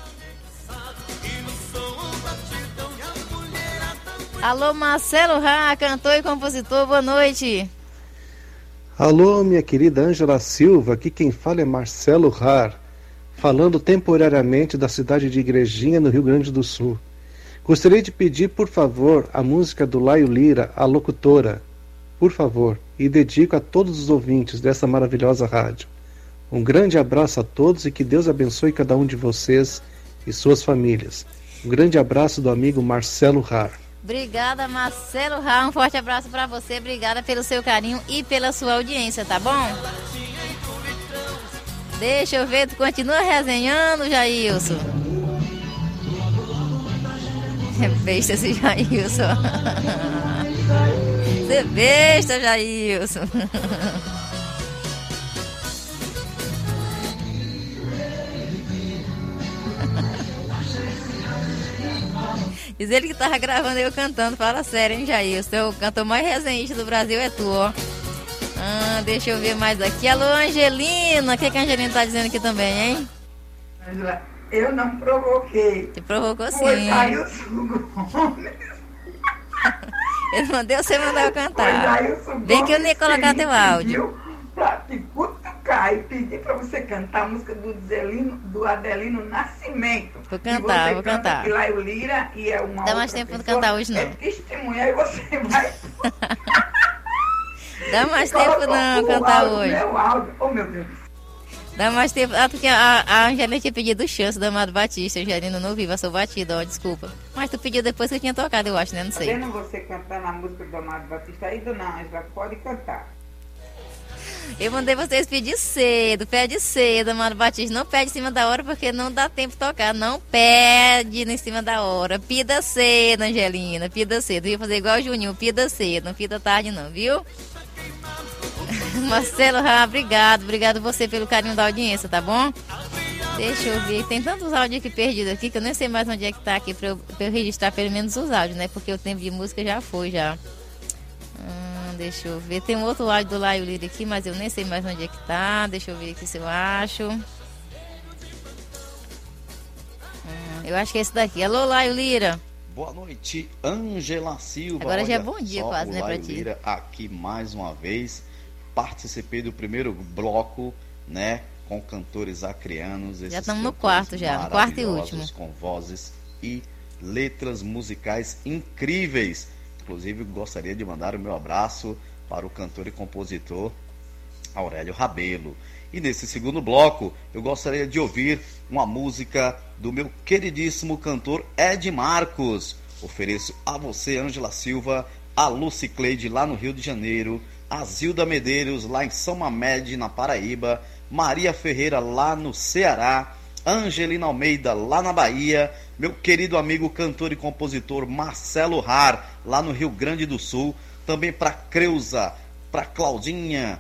Alô, Marcelo Rá, cantor e compositor, boa noite. Alô, minha querida Ângela Silva, aqui quem fala é Marcelo Rar, falando temporariamente da cidade de Igrejinha, no Rio Grande do Sul. Gostaria de pedir, por favor, a música do Laio Lira, a locutora, por favor, e dedico a todos os ouvintes dessa maravilhosa rádio. Um grande abraço a todos e que Deus abençoe cada um de vocês e suas famílias. Um grande abraço do amigo Marcelo Rar. Obrigada, Marcelo Rá. Um forte abraço para você. Obrigada pelo seu carinho e pela sua audiência, tá bom? Deixa eu ver, tu continua resenhando, Jailson. É besta esse Jailson. Você é besta, Jailson. Diz ele que tava gravando eu cantando. Fala sério, hein, Jailson? O cantor mais resenhista do Brasil é tu, ó. Ah, deixa eu ver mais aqui. Alô, Angelina. O que, que a Angelina tá dizendo aqui também, hein? Eu não provoquei. Te provocou sim. Foi Jailson Gomes. Eu mandei você mandar eu cantar. Bem que eu nem ia colocar teu áudio. Pra te cutucar. e pedir para você cantar a música do, Zelino, do Adelino Nascimento. Vou cantar, vou canta cantar. Pilaio Lira e é uma Dá mais tempo de cantar hoje, não. É testemunha, aí você vai Dá mais tempo não o cantar hoje. Meu áudio. Oh, meu Deus. Dá mais tempo. Ah, porque a, a Angelina tinha pedido chance do Amado Batista. Angelina não viu, passou batida, ó, desculpa. Mas tu pediu depois que eu tinha tocado, eu acho, né? Não sei. Podendo você cantar na música do Amado Batista aí, dona Ângela, pode cantar. Eu mandei vocês pedir cedo, pede cedo, Amado Batista. Não pede em cima da hora porque não dá tempo de tocar. Não pede em cima da hora. Pida cedo, Angelina. Pida cedo. Eu ia fazer igual o Juninho, pida cedo. Não pida tarde, não, viu? Marcelo Rá, obrigado. Obrigado você pelo carinho da audiência, tá bom? Deixa eu ver. Tem tantos áudios aqui perdidos aqui que eu nem sei mais onde é que tá aqui pra eu, pra eu registrar pelo menos os áudios, né? Porque o tempo de música já foi, já. Hum, deixa eu ver. Tem um outro áudio do Laio Lira aqui, mas eu nem sei mais onde é que tá. Deixa eu ver aqui se eu acho. Hum, eu acho que é esse daqui. Alô, Laio Lira. Boa noite, Ângela Silva. Agora já é Olha bom dia quase, né, pra ti. Lira aqui mais uma vez. Participei do primeiro bloco, né, com cantores acrianos. esses estamos no quarto já, no quarto e último. Com vozes e letras musicais incríveis. Inclusive, gostaria de mandar o meu abraço para o cantor e compositor Aurélio Rabelo. E nesse segundo bloco, eu gostaria de ouvir uma música do meu queridíssimo cantor Ed Marcos. Ofereço a você, Ângela Silva, a Lucy Cleide lá no Rio de Janeiro, a Zilda Medeiros lá em São Mamede, na Paraíba, Maria Ferreira lá no Ceará, Angelina Almeida lá na Bahia, meu querido amigo cantor e compositor Marcelo Har lá no Rio Grande do Sul, também para Creuza, para Claudinha,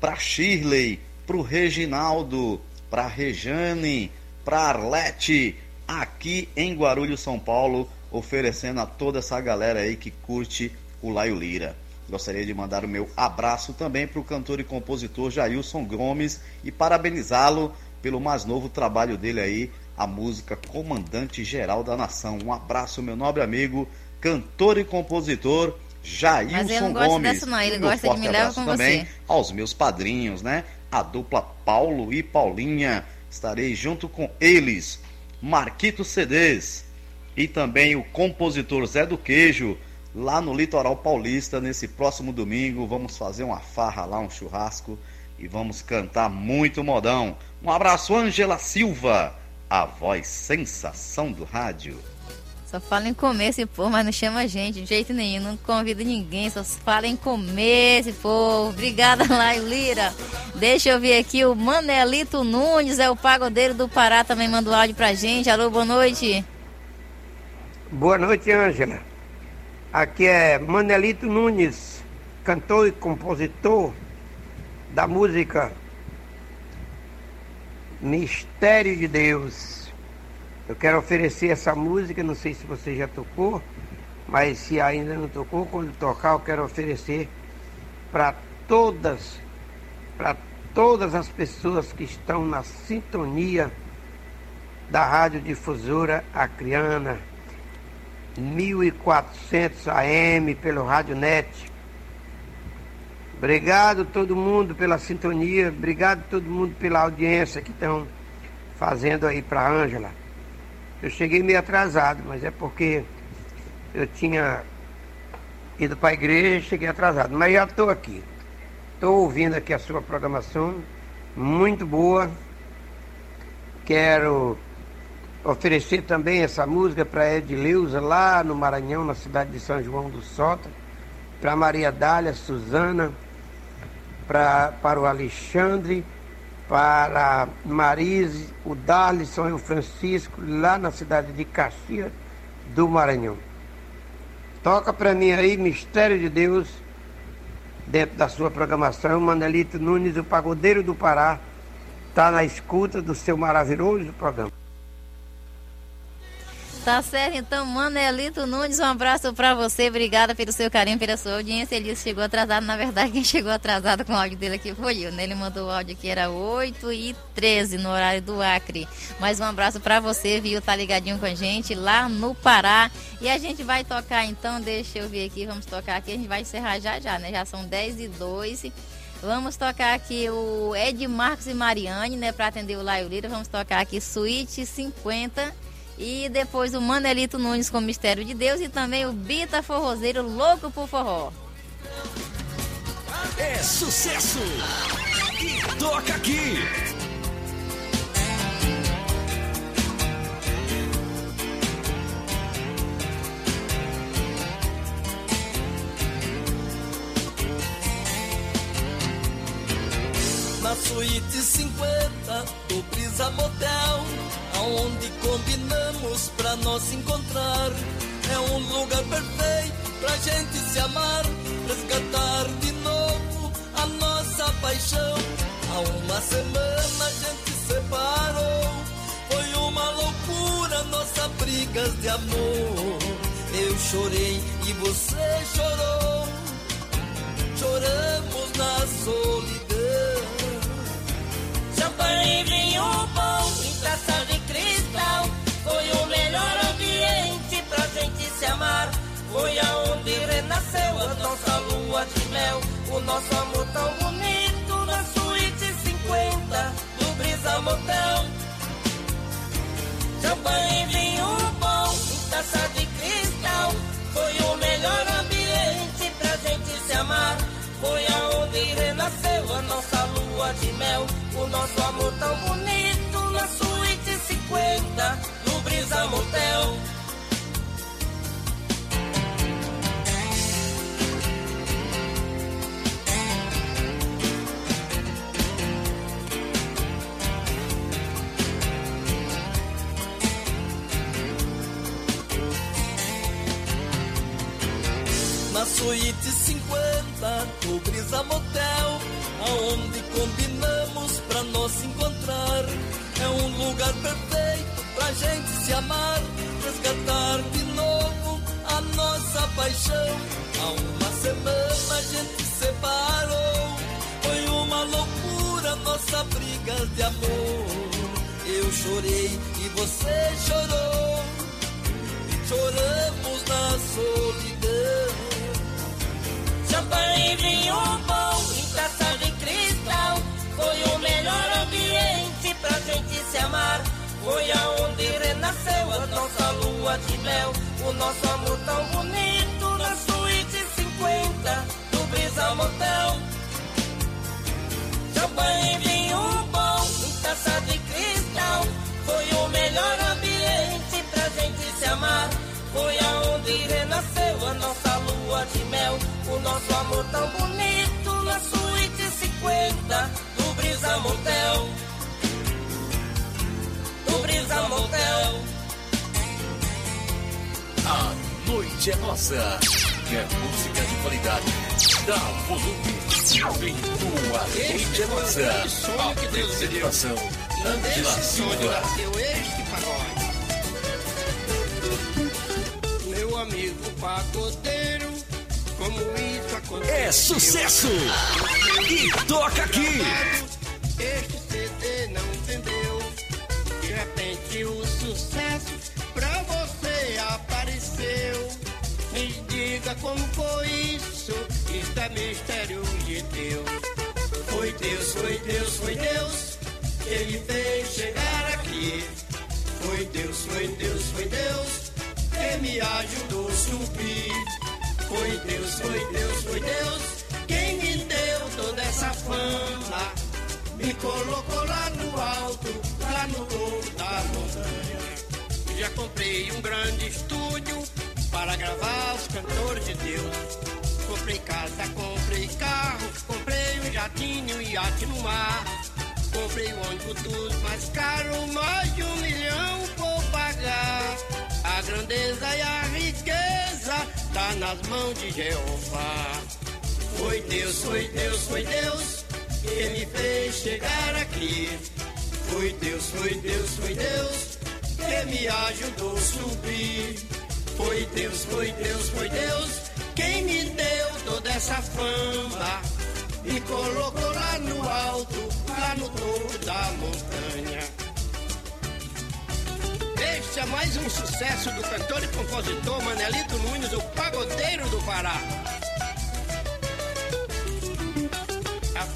para Shirley, para o Reginaldo, para Rejane, para Arlete, aqui em Guarulhos, São Paulo, oferecendo a toda essa galera aí que curte o Laio Lira. Gostaria de mandar o meu abraço também para o cantor e compositor Jailson Gomes e parabenizá-lo pelo mais novo trabalho dele aí, a música Comandante Geral da Nação. Um abraço, meu nobre amigo, cantor e compositor Jailson Mas eu não gosto Gomes. dessa não, ele Um gosta de me levar com também você. aos meus padrinhos, né? A dupla Paulo e Paulinha. Estarei junto com eles, Marquito CDs e também o compositor Zé do Queijo, lá no Litoral Paulista, nesse próximo domingo. Vamos fazer uma farra lá, um churrasco e vamos cantar muito modão. Um abraço, Ângela Silva, a voz sensação do rádio. Só fala em comer esse povo, mas não chama a gente de jeito nenhum. Não convida ninguém, só fala em comer esse povo. Obrigada, Laio Lira. Deixa eu ver aqui, o Manelito Nunes é o pagodeiro do Pará, também manda o áudio pra gente. Alô, boa noite. Boa noite, Ângela. Aqui é Manelito Nunes, cantor e compositor da música Mistério de Deus. Eu quero oferecer essa música, não sei se você já tocou, mas se ainda não tocou, quando tocar eu quero oferecer para todas, para todas as pessoas que estão na sintonia da Rádio Difusora Acriana, 1400 AM pelo Rádio Net. Obrigado todo mundo pela sintonia, obrigado todo mundo pela audiência que estão fazendo aí para a Ângela. Eu cheguei meio atrasado, mas é porque eu tinha ido para a igreja e cheguei atrasado. Mas já estou aqui. Estou ouvindo aqui a sua programação, muito boa. Quero oferecer também essa música para Edileuza, lá no Maranhão, na cidade de São João do Sota, para Maria Dália, Suzana, pra, para o Alexandre, para Marise, o Darlison e o Francisco, lá na cidade de Caxias do Maranhão. Toca para mim aí, Mistério de Deus, dentro da sua programação. Manelito Nunes, o Pagodeiro do Pará, está na escuta do seu maravilhoso programa. Tá certo, então, Manelito Nunes, um abraço pra você. Obrigada pelo seu carinho, pela sua audiência. Ele chegou atrasado. Na verdade, quem chegou atrasado com o áudio dele aqui foi eu, né? Ele mandou o áudio que era 8 e 13 no horário do Acre. Mais um abraço pra você, viu? Tá ligadinho com a gente lá no Pará. E a gente vai tocar então, deixa eu ver aqui, vamos tocar aqui. A gente vai encerrar já já, né? Já são 10 e 2. Vamos tocar aqui o Ed Marcos e Mariane, né? Pra atender o Laio Lira. Vamos tocar aqui Suíte 50. E depois o Manelito Nunes com Mistério de Deus. E também o Bita Forrozeiro Louco por Forró. É sucesso! E toca aqui! na suíte 50 do Brisa Motel, aonde combinamos pra nós encontrar. É um lugar perfeito pra gente se amar, resgatar de novo a nossa paixão. Há uma semana a gente separou, foi uma loucura nossa brigas de amor. Eu chorei e você chorou, choramos na solidão. Champanhe, vinho bom em taça de cristal. Foi o melhor ambiente pra gente se amar. Foi aonde renasceu a nossa lua de mel. O nosso amor tão bonito na suíte 50 do Brisa Motel. Champanhe, vinho bom em taça de cristal. Foi o melhor ambiente pra gente se amar. Foi aonde renasceu a nossa lua de mel. O nosso amor tão bonito na suíte 50 Brisa Motel. Na suíte 50 do Brisa Motel, aonde combinamos pra nós encontrar. É um lugar perfeito pra gente se amar, resgatar de novo a nossa paixão. Há uma semana a gente separou, foi uma loucura nossa briga de amor. Eu chorei e você chorou, choramos na solidão. Champanhe, vinho bom em taça de cristal. Foi o melhor ambiente pra gente se amar. Foi aonde renasceu a nossa lua de mel. O nosso amor tão bonito na suíte 50 do Brisa Motel. Champanhe, vinho bom em taça de cristal. Foi o melhor ambiente pra gente se amar. Foi aonde renasceu a nossa lua de mel. O nosso amor tão bonito na suíte 50 do Brisa Motel. Brisa Motel. A noite é nossa. Quer música de qualidade? Dá volume. Vem tua noite é nossa. Apresentação Angela Silva. Meu amigo pacoteiro, como isso aconteceu? É sucesso! E toca aqui! Este o sucesso pra você apareceu. Me diga como foi isso. Isto é mistério de Deus. Foi Deus, foi Deus, foi Deus. Ele fez chegar aqui. Foi Deus, foi Deus, foi Deus. Que me ajudou a subir. Foi Deus, foi Deus, foi Deus. Quem me deu toda essa fama. Me colocou lá no alto, lá no topo da montanha. Já comprei um grande estúdio para gravar os cantores de Deus. Comprei casa, comprei carro, comprei um jatinho e iate no mar. Comprei o ônibus dos mais caros, mais de um milhão vou pagar. A grandeza e a riqueza tá nas mãos de Jeová. Foi Deus, foi Deus, foi Deus que me fez chegar aqui. Foi Deus, foi Deus, foi Deus que me ajudou a subir. Foi Deus, foi Deus, foi Deus quem me deu toda essa fama. Me colocou lá no alto, lá no topo da montanha. Este é mais um sucesso do cantor e compositor Manelito Nunes, o pagodeiro do Pará.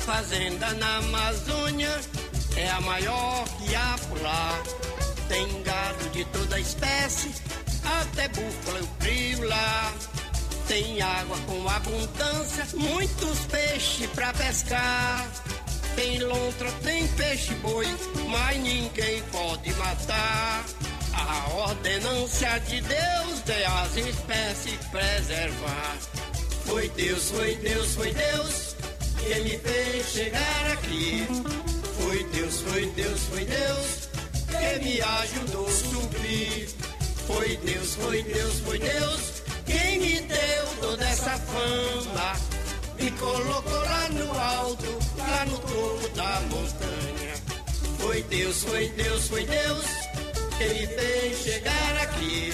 Fazenda na Amazônia é a maior que há por lá. Tem gado de toda espécie, até búfalo eu crio lá. Tem água com abundância, muitos peixes pra pescar. Tem lontra, tem peixe boi, mas ninguém pode matar. A ordenância de Deus de as espécies preservar. Foi Deus, foi Deus, foi Deus que me fez chegar aqui. Foi Deus, foi Deus, foi Deus que me ajudou a subir. Foi Deus, foi Deus, foi Deus quem me deu toda essa fama. Me colocou lá no alto, lá no topo da montanha. Foi Deus, foi Deus, foi Deus que me fez chegar aqui.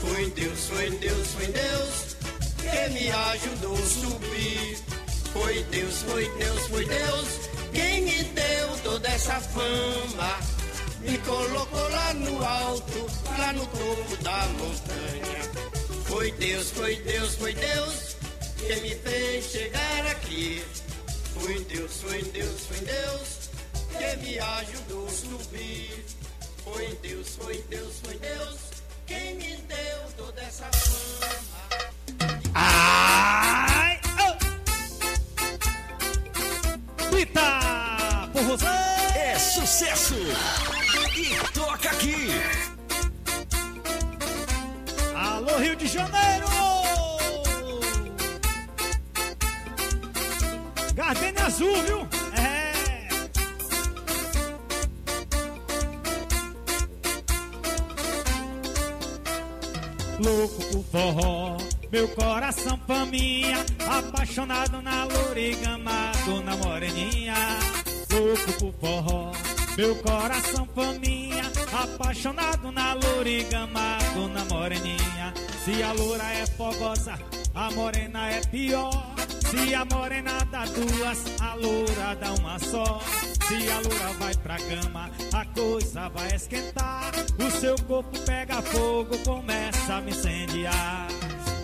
Foi Deus, foi Deus, foi Deus que me ajudou a subir. Foi Deus, foi Deus, foi Deus quem me deu toda essa fama. Me colocou lá no alto, lá no topo da montanha. Foi Deus, foi Deus, foi Deus que me fez chegar aqui. Foi Deus, foi Deus, foi Deus que me ajudou a subir. Foi Deus, foi Deus, foi Deus quem me deu toda essa fama. Ai! Eita! Por você! É sucesso! E toca aqui! Alô, Rio de Janeiro! Gardenia azul, viu? É. Louco por forró, meu coração faminha, apaixonado na loura amado na moreninha. Louco por forró, meu coração faminha, apaixonado na loura amado na moreninha. Se a loura é fogosa, a morena é pior. Se a morena dá duas, a loura dá uma só. Se a loura vai pra cama, a coisa vai esquentar. O seu corpo pega fogo, começa a me incendiar.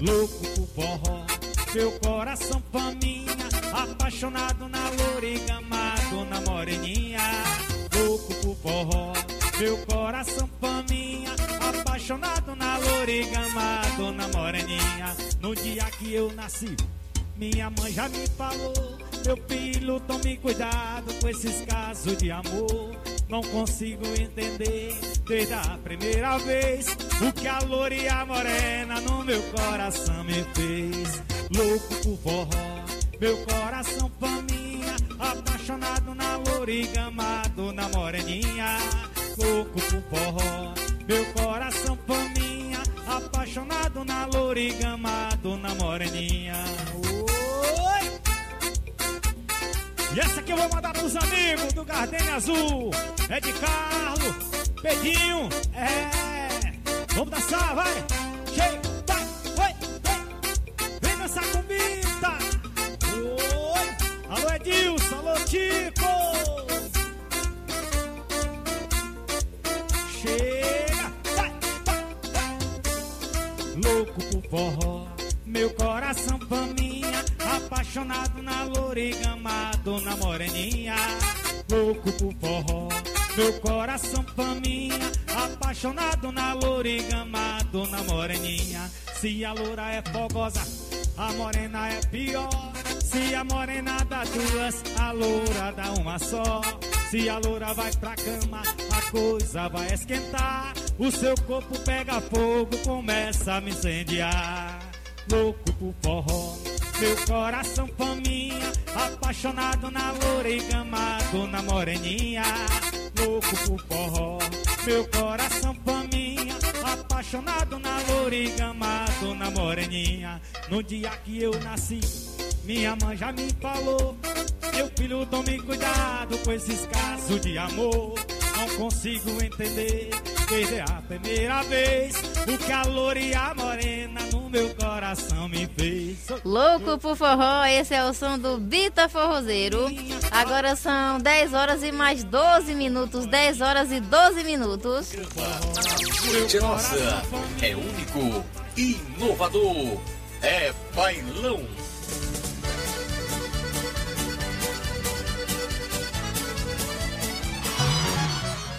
Louco por forró, meu coração faminha. Apaixonado na loura e gamado na moreninha. Louco por forró, meu coração faminha. Apaixonado na loura e gamado na moreninha. No dia que eu nasci. Minha mãe já me falou, meu filho, tome cuidado com esses casos de amor. Não consigo entender desde a primeira vez o que a loura e a morena no meu coração me fez. Louco por forró, meu coração faminha, apaixonado na loura e gamado na moreninha. Louco por forró, meu coração faminha, apaixonado na loura e gamado na moreninha. E essa aqui eu vou mandar pros amigos do Gardenia Azul. É de Carlos, Pedinho, é. Vamos dançar, vai! Chega, vai, vai, vai! Vem dançar com Vita! Oi! Alô Edilson, alô Tico! Chega, vai, vai, vai! Louco por forró, meu coração faminha, apaixonado na loura e gamado na moreninha. Louco por forró, meu coração faminha, apaixonado na loura e gamado na moreninha. Se a loura é fogosa, a morena é pior. Se a morena dá duas, a loura dá uma só. Se a loura vai pra cama, a coisa vai esquentar. O seu corpo pega fogo, começa a me incendiar. Louco por forró, meu coração faminha, apaixonado na loura e gamado na moreninha. Louco por forró, meu coração faminha, apaixonado na loura e gamado na moreninha. No dia que eu nasci, minha mãe já me falou. Meu filho, tome cuidado com esses casos de amor. Não consigo entender desde a primeira vez o calor e a morena no meu coração me fez. Louco por forró, esse é o som do Bita Forrozeiro. Agora são 10 horas e mais 12 minutos. 10 horas e 12 minutos. Gente nossa, é único, inovador, é bailão.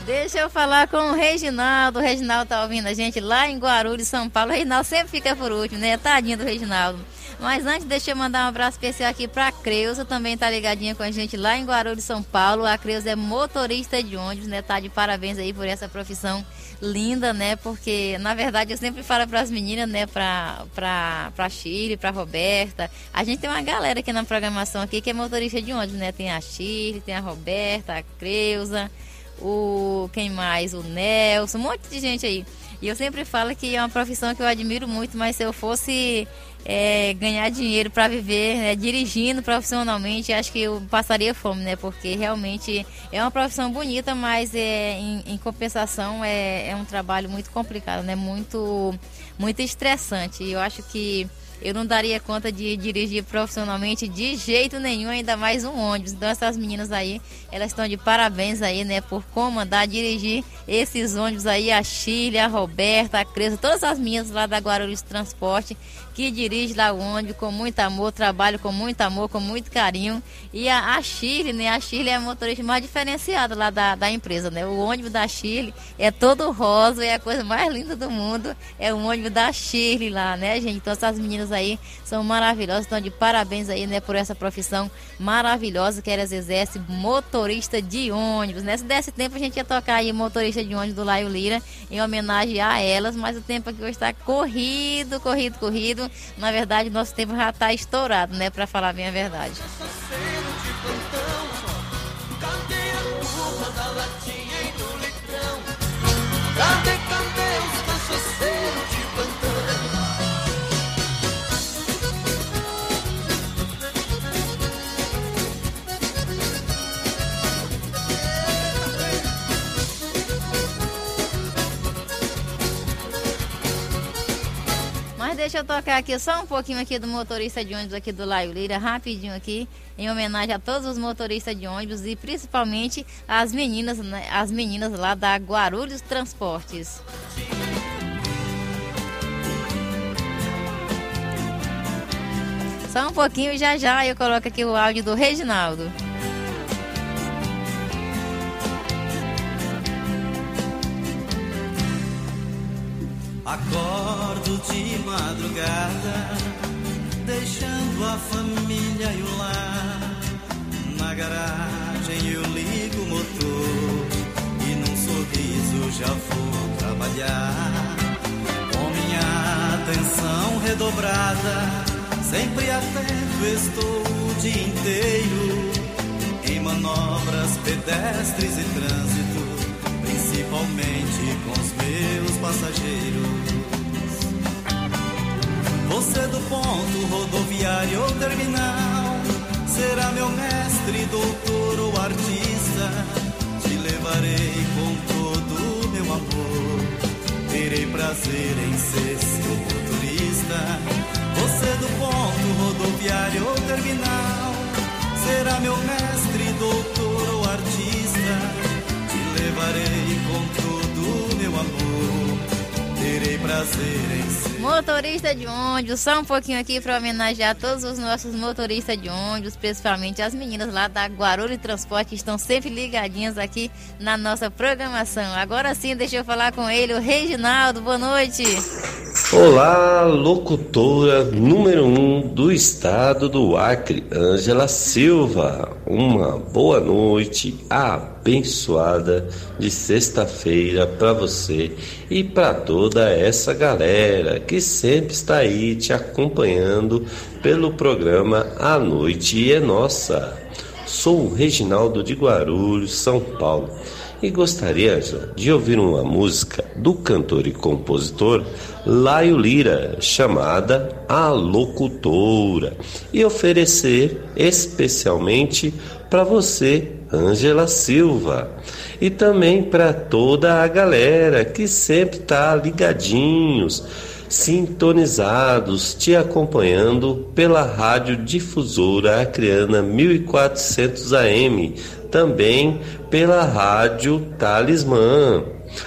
Deixa eu falar com o Reginaldo. O Reginaldo tá ouvindo a gente lá em Guarulhos, São Paulo. O Reginaldo sempre fica por último, né? Tadinho do Reginaldo. Mas antes, deixa eu mandar um abraço especial aqui pra Creuza, também tá ligadinha com a gente lá em Guarulhos, São Paulo. A Creuza é motorista de ônibus, né? Tá de parabéns aí por essa profissão linda, né? Porque, na verdade, eu sempre falo para as meninas, né? Pra, pra, pra Chile, pra Roberta. A gente tem uma galera aqui na programação aqui que é motorista de ônibus, né? Tem a Chile, tem a Roberta, a Creuza, o... quem mais? O Nelson, um monte de gente aí. E eu sempre falo que é uma profissão que eu admiro muito, mas se eu fosse é, ganhar dinheiro para viver né, dirigindo profissionalmente, acho que eu passaria fome, né? Porque realmente é uma profissão bonita, mas é, em, em compensação é, é um trabalho muito complicado, né? Muito, muito estressante. E eu acho que eu não daria conta de dirigir profissionalmente de jeito nenhum, ainda mais um ônibus. Então essas meninas aí, elas estão de parabéns aí, né, por comandar, dirigir esses ônibus aí, a Chile, a Roberta, a Cresa, todas as meninas lá da Guarulhos Transporte, que dirige lá o ônibus com muito amor, trabalho com muito amor, com muito carinho. E a, a Chile, né, a Chile é a motorista mais diferenciada lá da, da empresa, né, o ônibus da Chile é todo rosa, é a coisa mais linda do mundo, é o ônibus da Chile lá, né, gente? Então essas meninas aí são maravilhosas, estão de parabéns aí, né, por essa profissão maravilhosa que elas exercem, motorista de ônibus, né? Se desse tempo a gente ia tocar aí motorista de ônibus do Laio Lira em homenagem a elas, mas o tempo aqui hoje está corrido, corrido, corrido. Na verdade, nosso tempo já está estourado, né, para falar bem a verdade. Mas deixa eu tocar aqui só um pouquinho aqui do motorista de ônibus aqui do Laio Lira, rapidinho aqui, em homenagem a todos os motoristas de ônibus e principalmente as meninas, né, as meninas lá da Guarulhos Transportes. Só um pouquinho e já já eu coloco aqui o áudio do Reginaldo. Acordo de madrugada, deixando a família e o lar. Na garagem eu ligo o motor e num sorriso já vou trabalhar. Com minha atenção redobrada, sempre atento estou o dia inteiro. Em manobras, pedestres e trânsito, principalmente com os meus passageiros. Você do ponto rodoviário ou terminal será meu mestre, doutor ou artista. Te levarei com todo o meu amor. Terei prazer em ser seu motorista. Você do ponto rodoviário ou terminal será meu mestre, doutor ou artista. Te levarei com todo o meu amor. Terei prazer em ser. Motorista de ônibus, só um pouquinho aqui para homenagear todos os nossos motoristas de ônibus, principalmente as meninas lá da Guarulhos Transporte, que estão sempre ligadinhas aqui na nossa programação. Agora sim, deixa eu falar com ele, o Reginaldo. Boa noite. Olá, locutora número um do estado do Acre, Ângela Silva. Uma boa noite abençoada de sexta-feira para você e para toda essa galera que sempre está aí te acompanhando pelo programa A Noite é Nossa. Sou o Reginaldo de Guarulhos, São Paulo e gostaria de ouvir uma música do cantor e compositor Laio Lira, chamada A Locutora, e oferecer especialmente para você, Ângela Silva, e também para toda a galera que sempre está ligadinhos, sintonizados, te acompanhando pela rádio difusora Acreana 1400 AM, também pela rádio Talismã.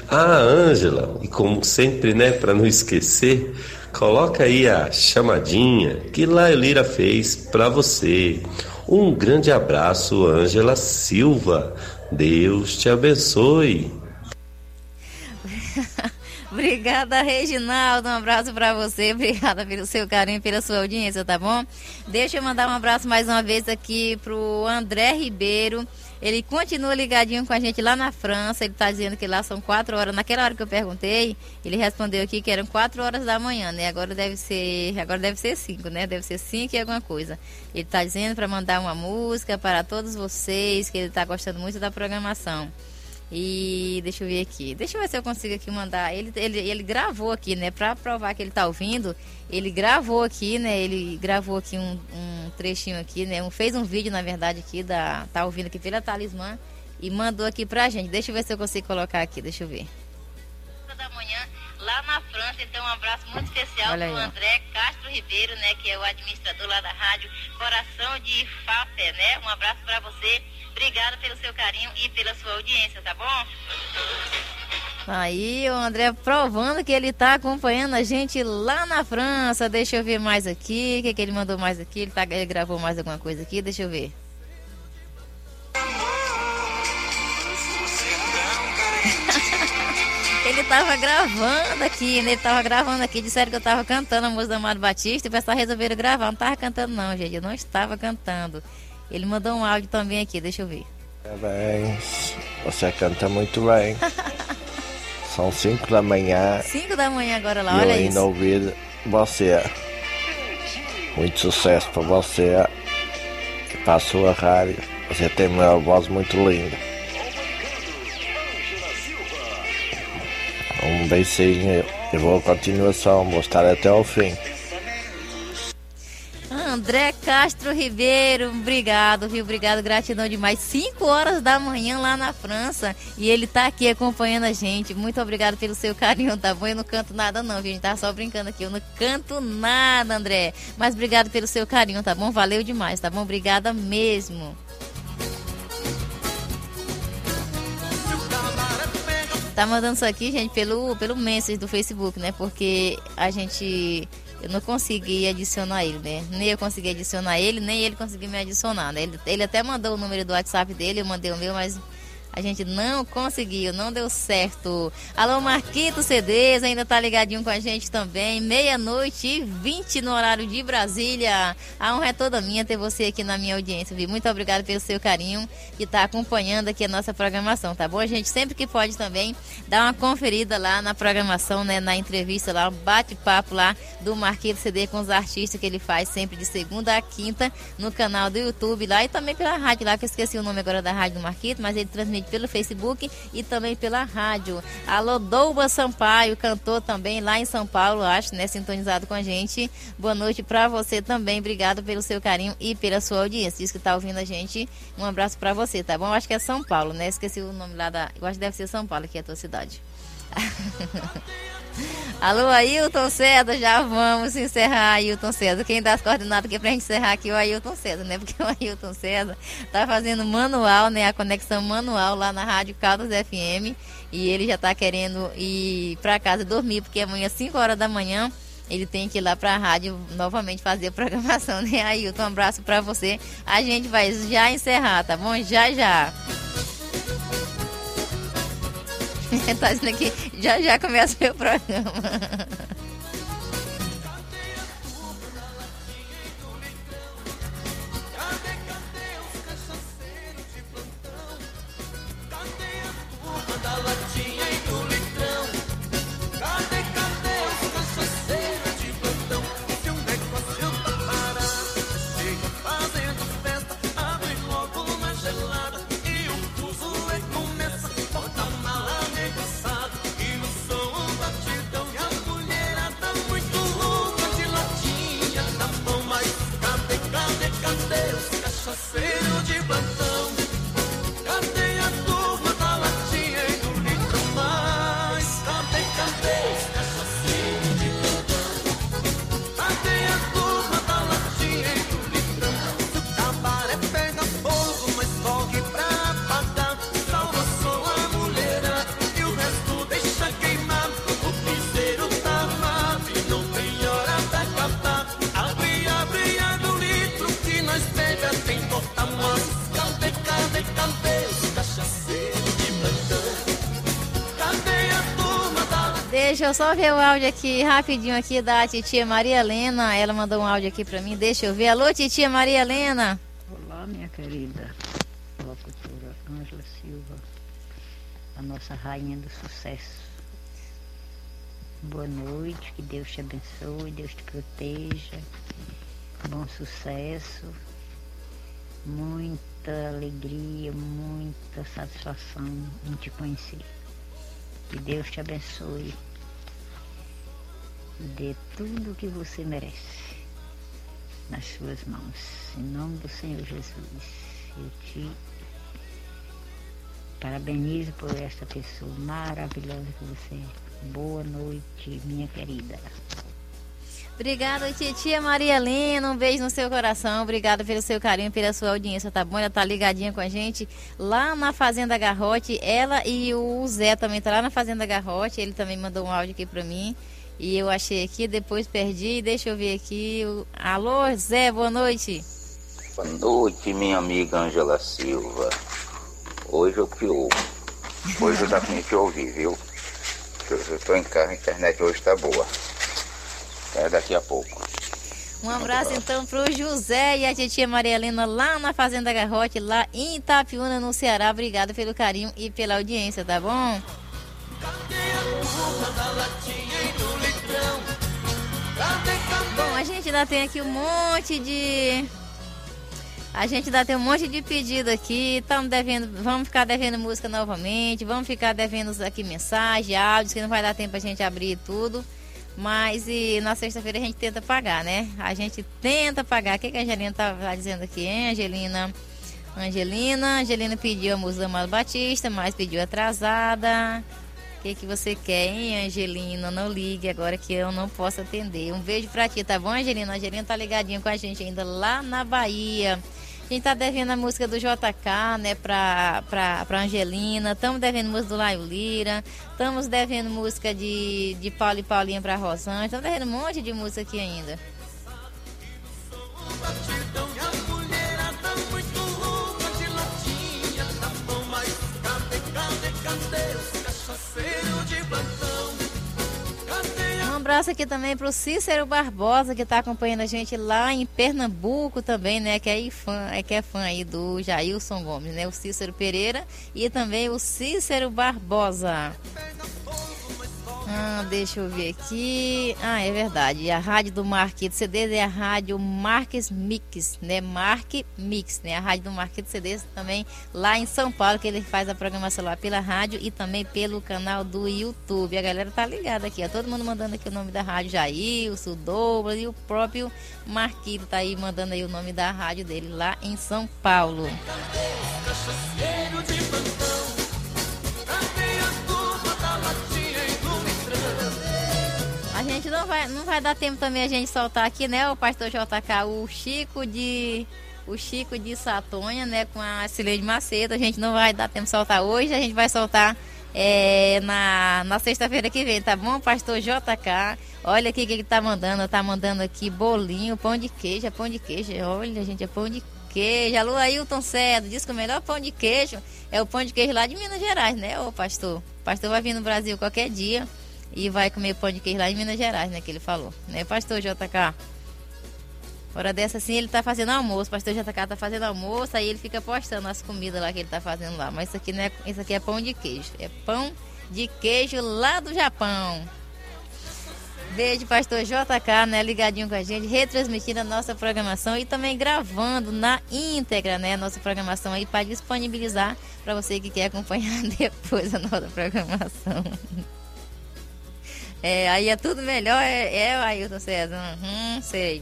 Ah, Ângela, e como sempre, né, para não esquecer, coloca aí a chamadinha que Lailira fez para você. Um grande abraço, Ângela Silva. Deus te abençoe. Obrigada, Reginaldo. Um abraço pra você. Obrigada pelo seu carinho, pela sua audiência, tá bom? Deixa eu mandar um abraço mais uma vez aqui pro André Ribeiro. Ele continua ligadinho com a gente lá na França. Ele tá dizendo que lá são quatro horas. Naquela hora que eu perguntei, ele respondeu aqui que eram quatro horas da manhã, né? Agora deve ser, agora deve ser cinco, né? Deve ser cinco e alguma coisa. Ele tá dizendo para mandar uma música para todos vocês, que ele tá gostando muito da programação. E deixa eu ver aqui. Deixa eu ver se eu consigo aqui mandar. Ele, ele, ele gravou aqui, né? Pra provar que ele tá ouvindo. Ele gravou aqui, né? Ele gravou aqui um, um trechinho aqui, né? Um, fez um vídeo, na verdade, aqui da. Tá ouvindo aqui pela Talismã. E mandou aqui pra gente. Deixa eu ver se eu consigo colocar aqui. Deixa eu ver. Lá na França. Então, um abraço muito especial para o. André Castro Ribeiro, né, que é o administrador lá da rádio Coração de Fafé, né? Um abraço para você. Obrigada pelo seu carinho e pela sua audiência, tá bom? Aí o André provando que ele tá acompanhando a gente lá na França. Deixa eu ver mais aqui. O que, que ele mandou mais aqui? Ele, tá, ele gravou mais alguma coisa aqui? Deixa eu ver. Ele tava gravando aqui, né? Ele tava gravando aqui. Disseram que eu tava cantando a música do Amado Batista e o pessoal resolveram gravar. Não tava cantando, não, gente. Eu não estava cantando. Ele mandou um áudio também aqui, deixa eu ver. Parabéns, você canta muito bem. São 5 da manhã 5 da manhã agora lá, e eu olha ainda isso. ouvir você. Muito sucesso para você e para a rádio. Você tem uma voz muito linda. Um beijinho e boa continuação. Vou estar até ao fim. André Castro Ribeiro, obrigado, viu? Obrigado, gratidão demais. 5 horas da manhã lá na França e ele tá aqui acompanhando a gente. Muito obrigado pelo seu carinho, tá bom? Eu não canto nada, não, viu? A gente tá só brincando aqui. Eu não canto nada, André. Mas obrigado pelo seu carinho, tá bom? Valeu demais, tá bom? Obrigada mesmo. Tá mandando isso aqui, gente, pelo, pelo message do Facebook, né? Porque a gente. Eu não consegui adicionar ele, né? Nem eu consegui adicionar ele, nem ele conseguiu me adicionar, né? Ele, ele até mandou o número do WhatsApp dele, eu mandei o meu, mas a gente não conseguiu, não deu certo. Alô, Marquito CDs, ainda tá ligadinho com a gente também. Meia-noite e 20 no horário de Brasília. A honra é toda minha ter você aqui na minha audiência, viu? Muito obrigada pelo seu carinho e tá acompanhando aqui a nossa programação, tá bom? A gente sempre que pode também dá uma conferida lá na programação, né? Na entrevista lá, um bate-papo lá do Marquito CD com os artistas que ele faz sempre de segunda a quinta no canal do YouTube lá e também pela rádio lá, que eu esqueci o nome agora da rádio do Marquito, mas ele transmite pelo Facebook e também pela rádio. Alô, Douba Sampaio, cantor também lá em São Paulo, acho, né? Sintonizado com a gente. Boa noite pra você também. Obrigado pelo seu carinho e pela sua audiência. Diz que tá ouvindo a gente. Um abraço pra você, tá bom? Acho que é São Paulo, né? Esqueci o nome lá da. Eu acho que deve ser São Paulo, que é a tua cidade. Alô, Ailton César, já vamos encerrar, Ailton César. Quem dá as coordenadas aqui pra gente encerrar aqui é o Ailton César, né? Porque o Ailton César tá fazendo manual, né? A conexão manual lá na Rádio Caldas FM. E ele já tá querendo ir pra casa dormir, porque amanhã, 5 horas da manhã, ele tem que ir lá pra rádio novamente fazer a programação, né? Ailton, um abraço pra você. A gente vai já encerrar, tá bom? Já, já. tá dizendo aqui, já já começa meu programa. Da deixa eu só ver o áudio aqui rapidinho aqui da titia Maria Helena. Ela mandou um áudio aqui pra mim, deixa eu ver. Alô, titia Maria Helena. Olá, minha querida locutora Ângela Silva, a nossa rainha do sucesso. Boa noite, que Deus te abençoe, Deus te proteja. Bom sucesso, muita alegria, muita satisfação em te conhecer. Que Deus te abençoe dê tudo o que você merece nas suas mãos. Em nome do Senhor Jesus, eu te parabenizo por essa pessoa maravilhosa que você é. Boa noite, minha querida. Obrigada, titia Maria Helena. Um beijo no seu coração. Obrigada pelo seu carinho, pela sua audiência, tá bom? Ela tá ligadinha com a gente lá na Fazenda Garrote. Ela e o Zé também tá lá na Fazenda Garrote. Ele também mandou um áudio aqui pra mim. E eu achei aqui, depois perdi. Deixa eu ver aqui. Alô, Zé, boa noite. Boa noite, minha amiga Angela Silva. Hoje eu que ouvo. Hoje eu tinha que ouvir, viu? Eu estou em casa, a internet hoje está boa. É daqui a pouco. Um abraço então pro José e a titia Maria Helena lá na Fazenda Garrote, lá em Itapiúna, no Ceará. Obrigada pelo carinho e pela audiência, tá bom? Bom, a gente ainda tem aqui um monte de. A gente ainda tem um monte de pedido aqui. Estamos devendo. Vamos ficar devendo música novamente. Vamos ficar devendo aqui mensagem, áudios, que não vai dar tempo a gente abrir tudo. Mas e na sexta-feira a gente tenta pagar, né? A gente tenta pagar. O que, que a Angelina tá dizendo aqui, hein, Angelina? Angelina, Angelina pediu a música do Amado Batista, mas pediu atrasada. Que, que você quer, hein, Angelina? Não ligue agora que eu não posso atender. Um beijo pra ti, tá bom, Angelina? Angelina tá ligadinha com a gente ainda lá na Bahia. A gente tá devendo a música do JK, né, pra, pra, pra Angelina. Estamos devendo música do Laio Lira. Estamos devendo música de, de Paulo e Paulinha pra Rosângela. Estamos devendo um monte de música aqui ainda. Abraço aqui também pro Cícero Barbosa, que está acompanhando a gente lá em Pernambuco também, né? Que é fã, é que é fã aí do Jailson Gomes, né? O Cícero Pereira e também o Cícero Barbosa. Ah, deixa eu ver aqui. Ah, é verdade. A rádio do Marquito CDs é a rádio Marques Mix, né? Marque Mix, né? A rádio do Marquito CDs também lá em São Paulo, que ele faz a programação lá pela rádio e também pelo canal do YouTube. A galera tá ligada aqui, ó. Todo mundo mandando aqui o nome da rádio, Jailson, Douglas e o próprio Marquito tá aí mandando aí o nome da rádio dele lá em São Paulo. A gente não vai, não vai dar tempo também a gente soltar aqui, né, o pastor JK, o Chico de o Chico de Satonha, né, com a Silene Macedo. A gente não vai dar tempo de soltar hoje, a gente vai soltar é, na, na sexta-feira que vem, tá bom? Pastor JK, olha aqui o que ele tá mandando. Tá mandando aqui bolinho, pão de queijo, é pão de queijo. Olha, gente, é pão de queijo. Alô, Ailton Cedo, diz que o melhor pão de queijo é o pão de queijo lá de Minas Gerais, né, ô pastor? O pastor vai vir no Brasil qualquer dia e vai comer pão de queijo lá em Minas Gerais, né, que ele falou. Né, pastor JK? Hora dessa assim ele tá fazendo almoço, pastor JK tá fazendo almoço, aí ele fica postando as comidas lá que ele tá fazendo lá. Mas isso aqui não é, isso aqui é pão de queijo, é pão de queijo lá do Japão. Beijo, pastor JK, né, ligadinho com a gente, retransmitindo a nossa programação e também gravando na íntegra, né, a nossa programação aí para disponibilizar para você que quer acompanhar depois a nossa programação. É, aí é tudo melhor, é, é Ailton César. Uhum, sei.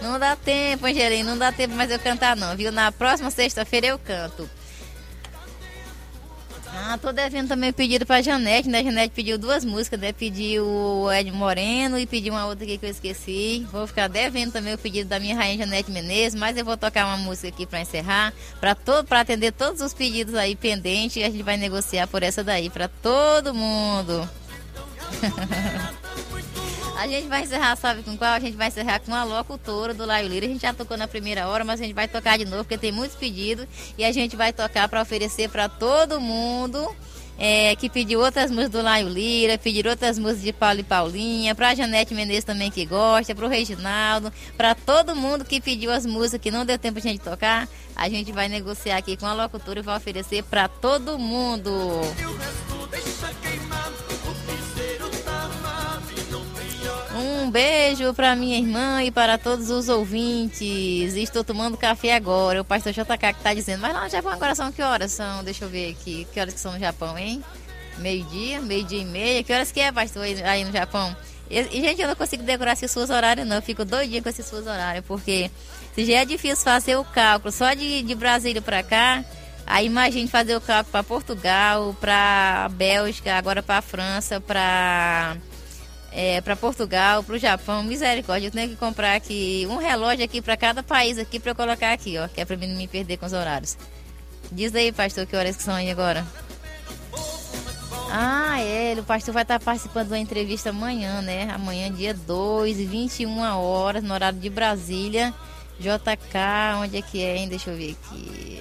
Não dá tempo, Angelina, não dá tempo mais eu cantar não, viu? Na próxima sexta-feira eu canto. Ah, tô devendo também pedido pra Janete, né? Janete pediu duas músicas, né? Pediu o Ed Moreno e pediu uma outra aqui que eu esqueci. Vou ficar devendo também o pedido da minha rainha Janete Menezes, mas eu vou tocar uma música aqui pra encerrar, pra, todo, pra atender todos os pedidos aí pendentes e a gente vai negociar por essa daí pra todo mundo. A gente vai encerrar, sabe com qual? A gente vai encerrar com a locutora do Laio Lira. A gente já tocou na primeira hora, mas a gente vai tocar de novo, porque tem muitos pedidos. E a gente vai tocar para oferecer para todo mundo é, que pediu outras músicas do Laio Lira, pediram outras músicas de Paulo e Paulinha, pra Janete Menezes também que gosta, pro Reginaldo, para todo mundo que pediu as músicas que não deu tempo a gente tocar, a gente vai negociar aqui com a locutora e vai oferecer para todo mundo. Um beijo para minha irmã e para todos os ouvintes. Estou tomando café agora. O pastor JK que está dizendo. Mas lá no Japão agora são que horas são? Deixa eu ver aqui. Que horas que são no Japão, hein? Meio-dia, meio-dia e meia. Que horas que é, pastor, aí no Japão? E, gente, eu não consigo decorar esses suas horários, não. Eu fico doidinha com esses suas horários, porque se já é difícil fazer o cálculo só de, de Brasília para cá, aí imagine fazer o cálculo para Portugal, para Bélgica, agora para França, para é, para Portugal, para o Japão, misericórdia, eu tenho que comprar aqui um relógio aqui para cada país aqui para eu colocar aqui, ó, que é para mim não me perder com os horários. Diz aí, pastor, que horas que são aí agora? Ah, é, o pastor vai estar participando de uma entrevista amanhã, né? Amanhã, dia 2, 21 horas, no horário de Brasília. JK, onde é que é, hein? Deixa eu ver aqui.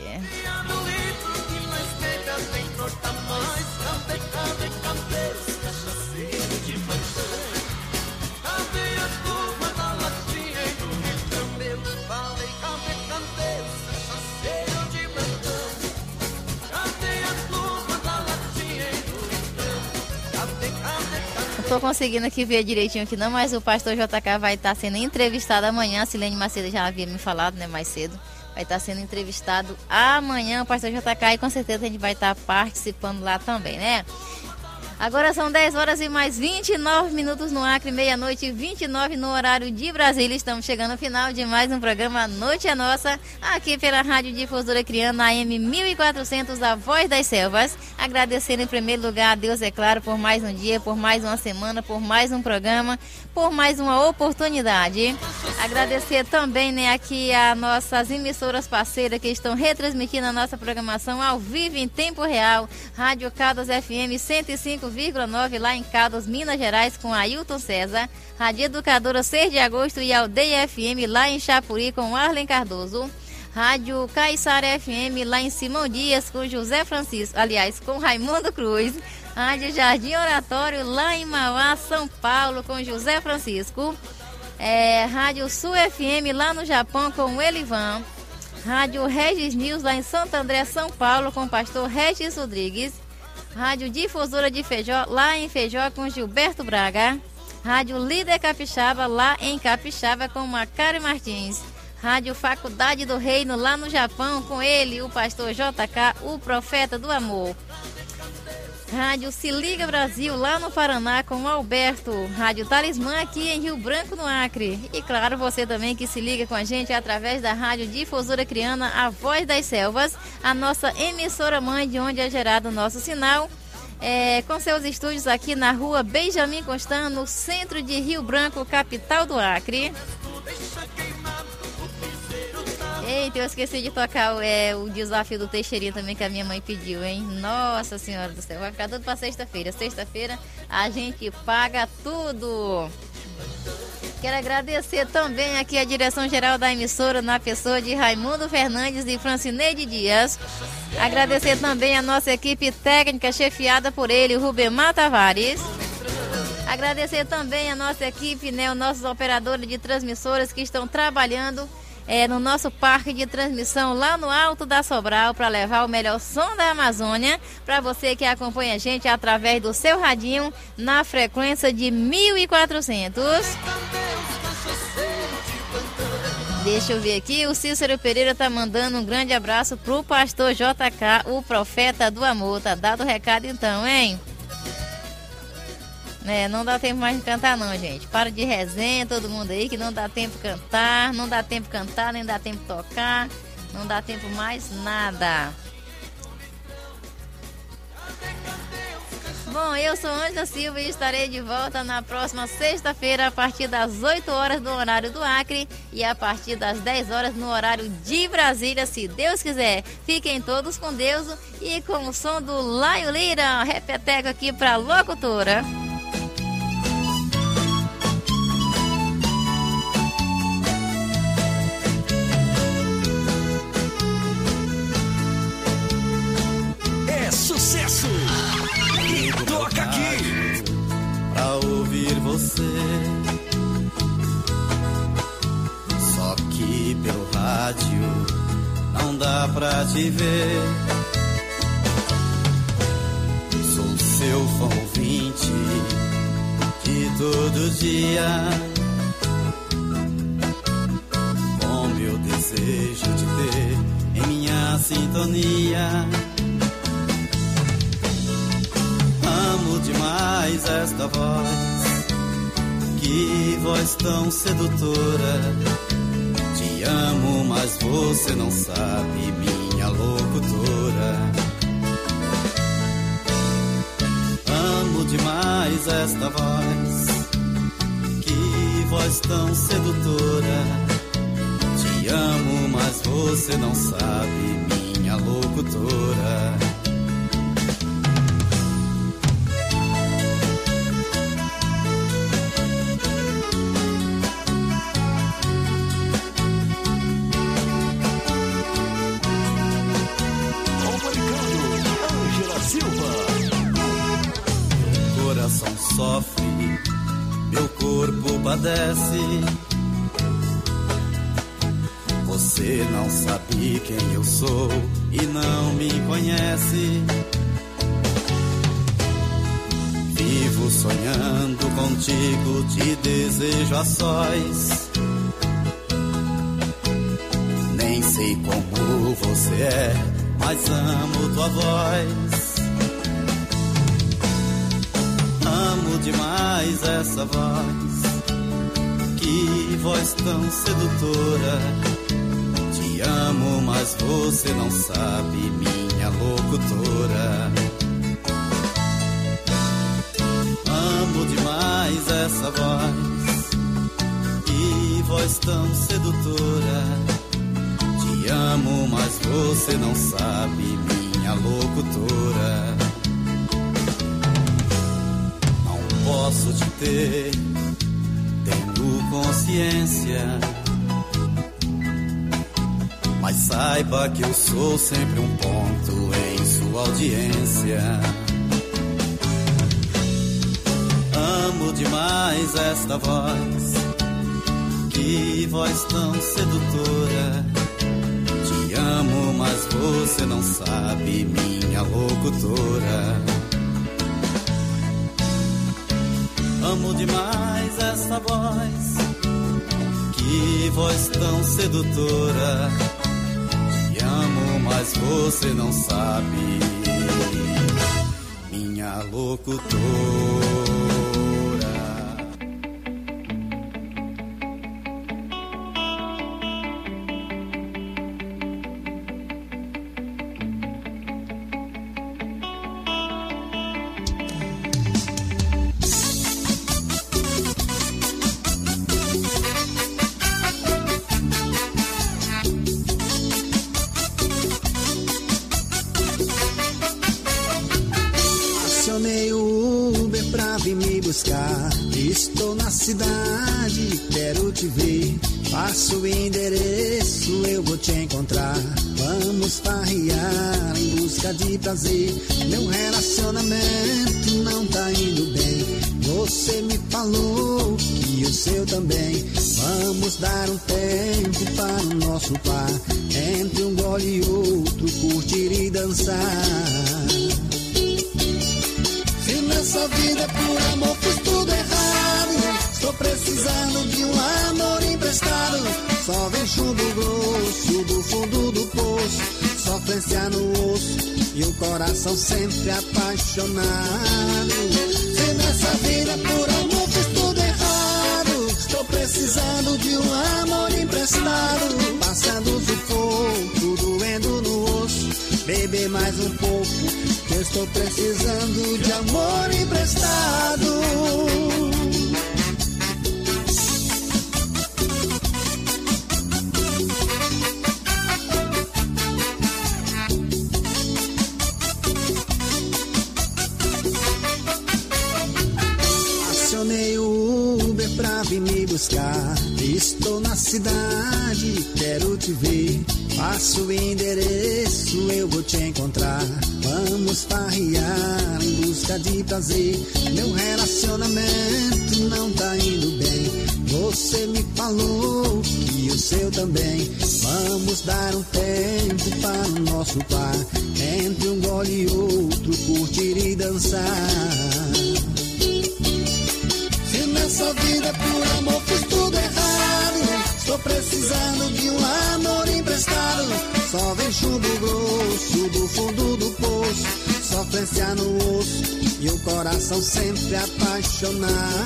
Tô conseguindo aqui ver direitinho aqui não, mas o pastor JK vai estar sendo entrevistado amanhã. A Silene Macedo já havia me falado, né, mais cedo. Vai estar sendo entrevistado amanhã o pastor JK e com certeza a gente vai estar participando lá também, né? Agora são 10 horas e mais 29 minutos no Acre, meia-noite e 29 no horário de Brasília. Estamos chegando ao final de mais um programa Noite é Nossa, aqui pela Rádio Difusora Criana AM 1400, a Voz das Selvas. Agradecendo em primeiro lugar a Deus, é claro, por mais um dia, por mais uma semana, por mais um programa, por mais uma oportunidade. Agradecer também né, aqui a nossas emissoras parceiras que estão retransmitindo a nossa programação ao vivo em tempo real. Rádio Caldas FM 105 105,9 lá em Caldas, Minas Gerais, com Ailton César. Rádio Educadora 6 de agosto e Aldeia FM lá em Chapuri com Arlen Cardoso. Rádio Caiçara FM lá em Simão Dias com José Francisco, aliás, com Raimundo Cruz. Rádio Jardim Oratório lá em Mauá, São Paulo com José Francisco. É, Rádio Sul FM lá no Japão com Elivan. Rádio Regis News lá em Santo André, São Paulo com o pastor Regis Rodrigues. Rádio Difusora de Feijó, lá em Feijó, com Gilberto Braga. Rádio Líder Capixaba, lá em Capixaba, com Macari Martins. Rádio Faculdade do Reino, lá no Japão, com ele, o pastor JK, o profeta do amor. Rádio Se Liga Brasil, lá no Paraná, com o Alberto. Rádio Talismã, aqui em Rio Branco, no Acre. E claro, você também que se liga com a gente através da Rádio Difusora Criana, a Voz das Selvas, a nossa emissora mãe, de onde é gerado o nosso sinal. É, com seus estúdios aqui na rua Benjamin Constant, no centro de Rio Branco, capital do Acre. Eita, eu esqueci de tocar é, o desafio do Teixeirinha também que a minha mãe pediu, hein? Nossa Senhora do Céu, vai ficar tudo pra sexta-feira. Sexta-feira a gente paga tudo. Quero agradecer também aqui a direção geral da emissora na pessoa de Raimundo Fernandes e Francineide Dias. Agradecer também a nossa equipe técnica chefiada por ele, Rubemar Tavares. Agradecer também a nossa equipe, né, os nossos operadores de transmissoras que estão trabalhando é, no nosso parque de transmissão lá no Alto da Sobral para levar o melhor som da Amazônia para você que acompanha a gente através do seu radinho na frequência de 1400. Deixa eu ver aqui, o Cícero Pereira tá mandando um grande abraço pro pastor JK, o profeta do amor. Tá dado o recado então, hein? Né? Não dá tempo mais de cantar não, gente. Para de resenha, todo mundo aí, que não dá tempo cantar, não dá tempo cantar, nem dá tempo tocar, não dá tempo mais nada. Bom, eu sou Ângela Silva e estarei de volta na próxima sexta-feira a partir das 8 horas do horário do Acre e a partir das 10 horas no horário de Brasília, se Deus quiser. Fiquem todos com Deus e com o som do Laio Lira, repeteco aqui para locutora. você. Só que pelo rádio não dá pra te ver. Sou seu fã ouvinte de todo dia. com meu desejo de ter em minha sintonia. amo demais esta voz que voz tão sedutora. Te amo, mas você não sabe, minha locutora. Amo demais esta voz, que voz tão sedutora. Te amo, mas você não sabe, minha locutora. Sós. Nem sei como você é, mas amo tua voz. Amo demais essa voz, que voz tão sedutora. Te amo, mas você não sabe, sou sempre um ponto em sua audiência. Amo demais esta voz, que voz tão sedutora. Te amo, mas você não sabe, minha locutora. Amo demais esta voz, que voz tão sedutora. Mas você não sabe, minha locutora. fantasía. O coração sempre apaixonado. Se nessa vida por amor fiz tudo errado, estou precisando de um amor emprestado. Passando sufoco, doendo no osso, beber mais um pouco. Eu estou precisando de amor emprestado. Apaixonado.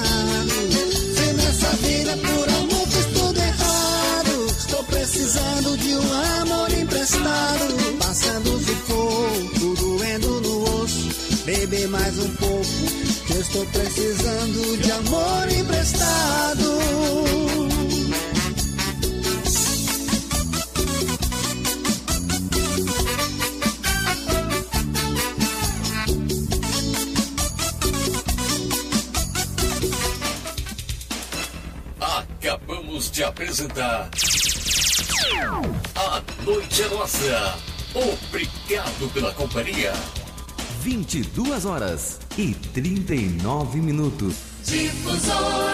22 horas e 39 minutos. Difusora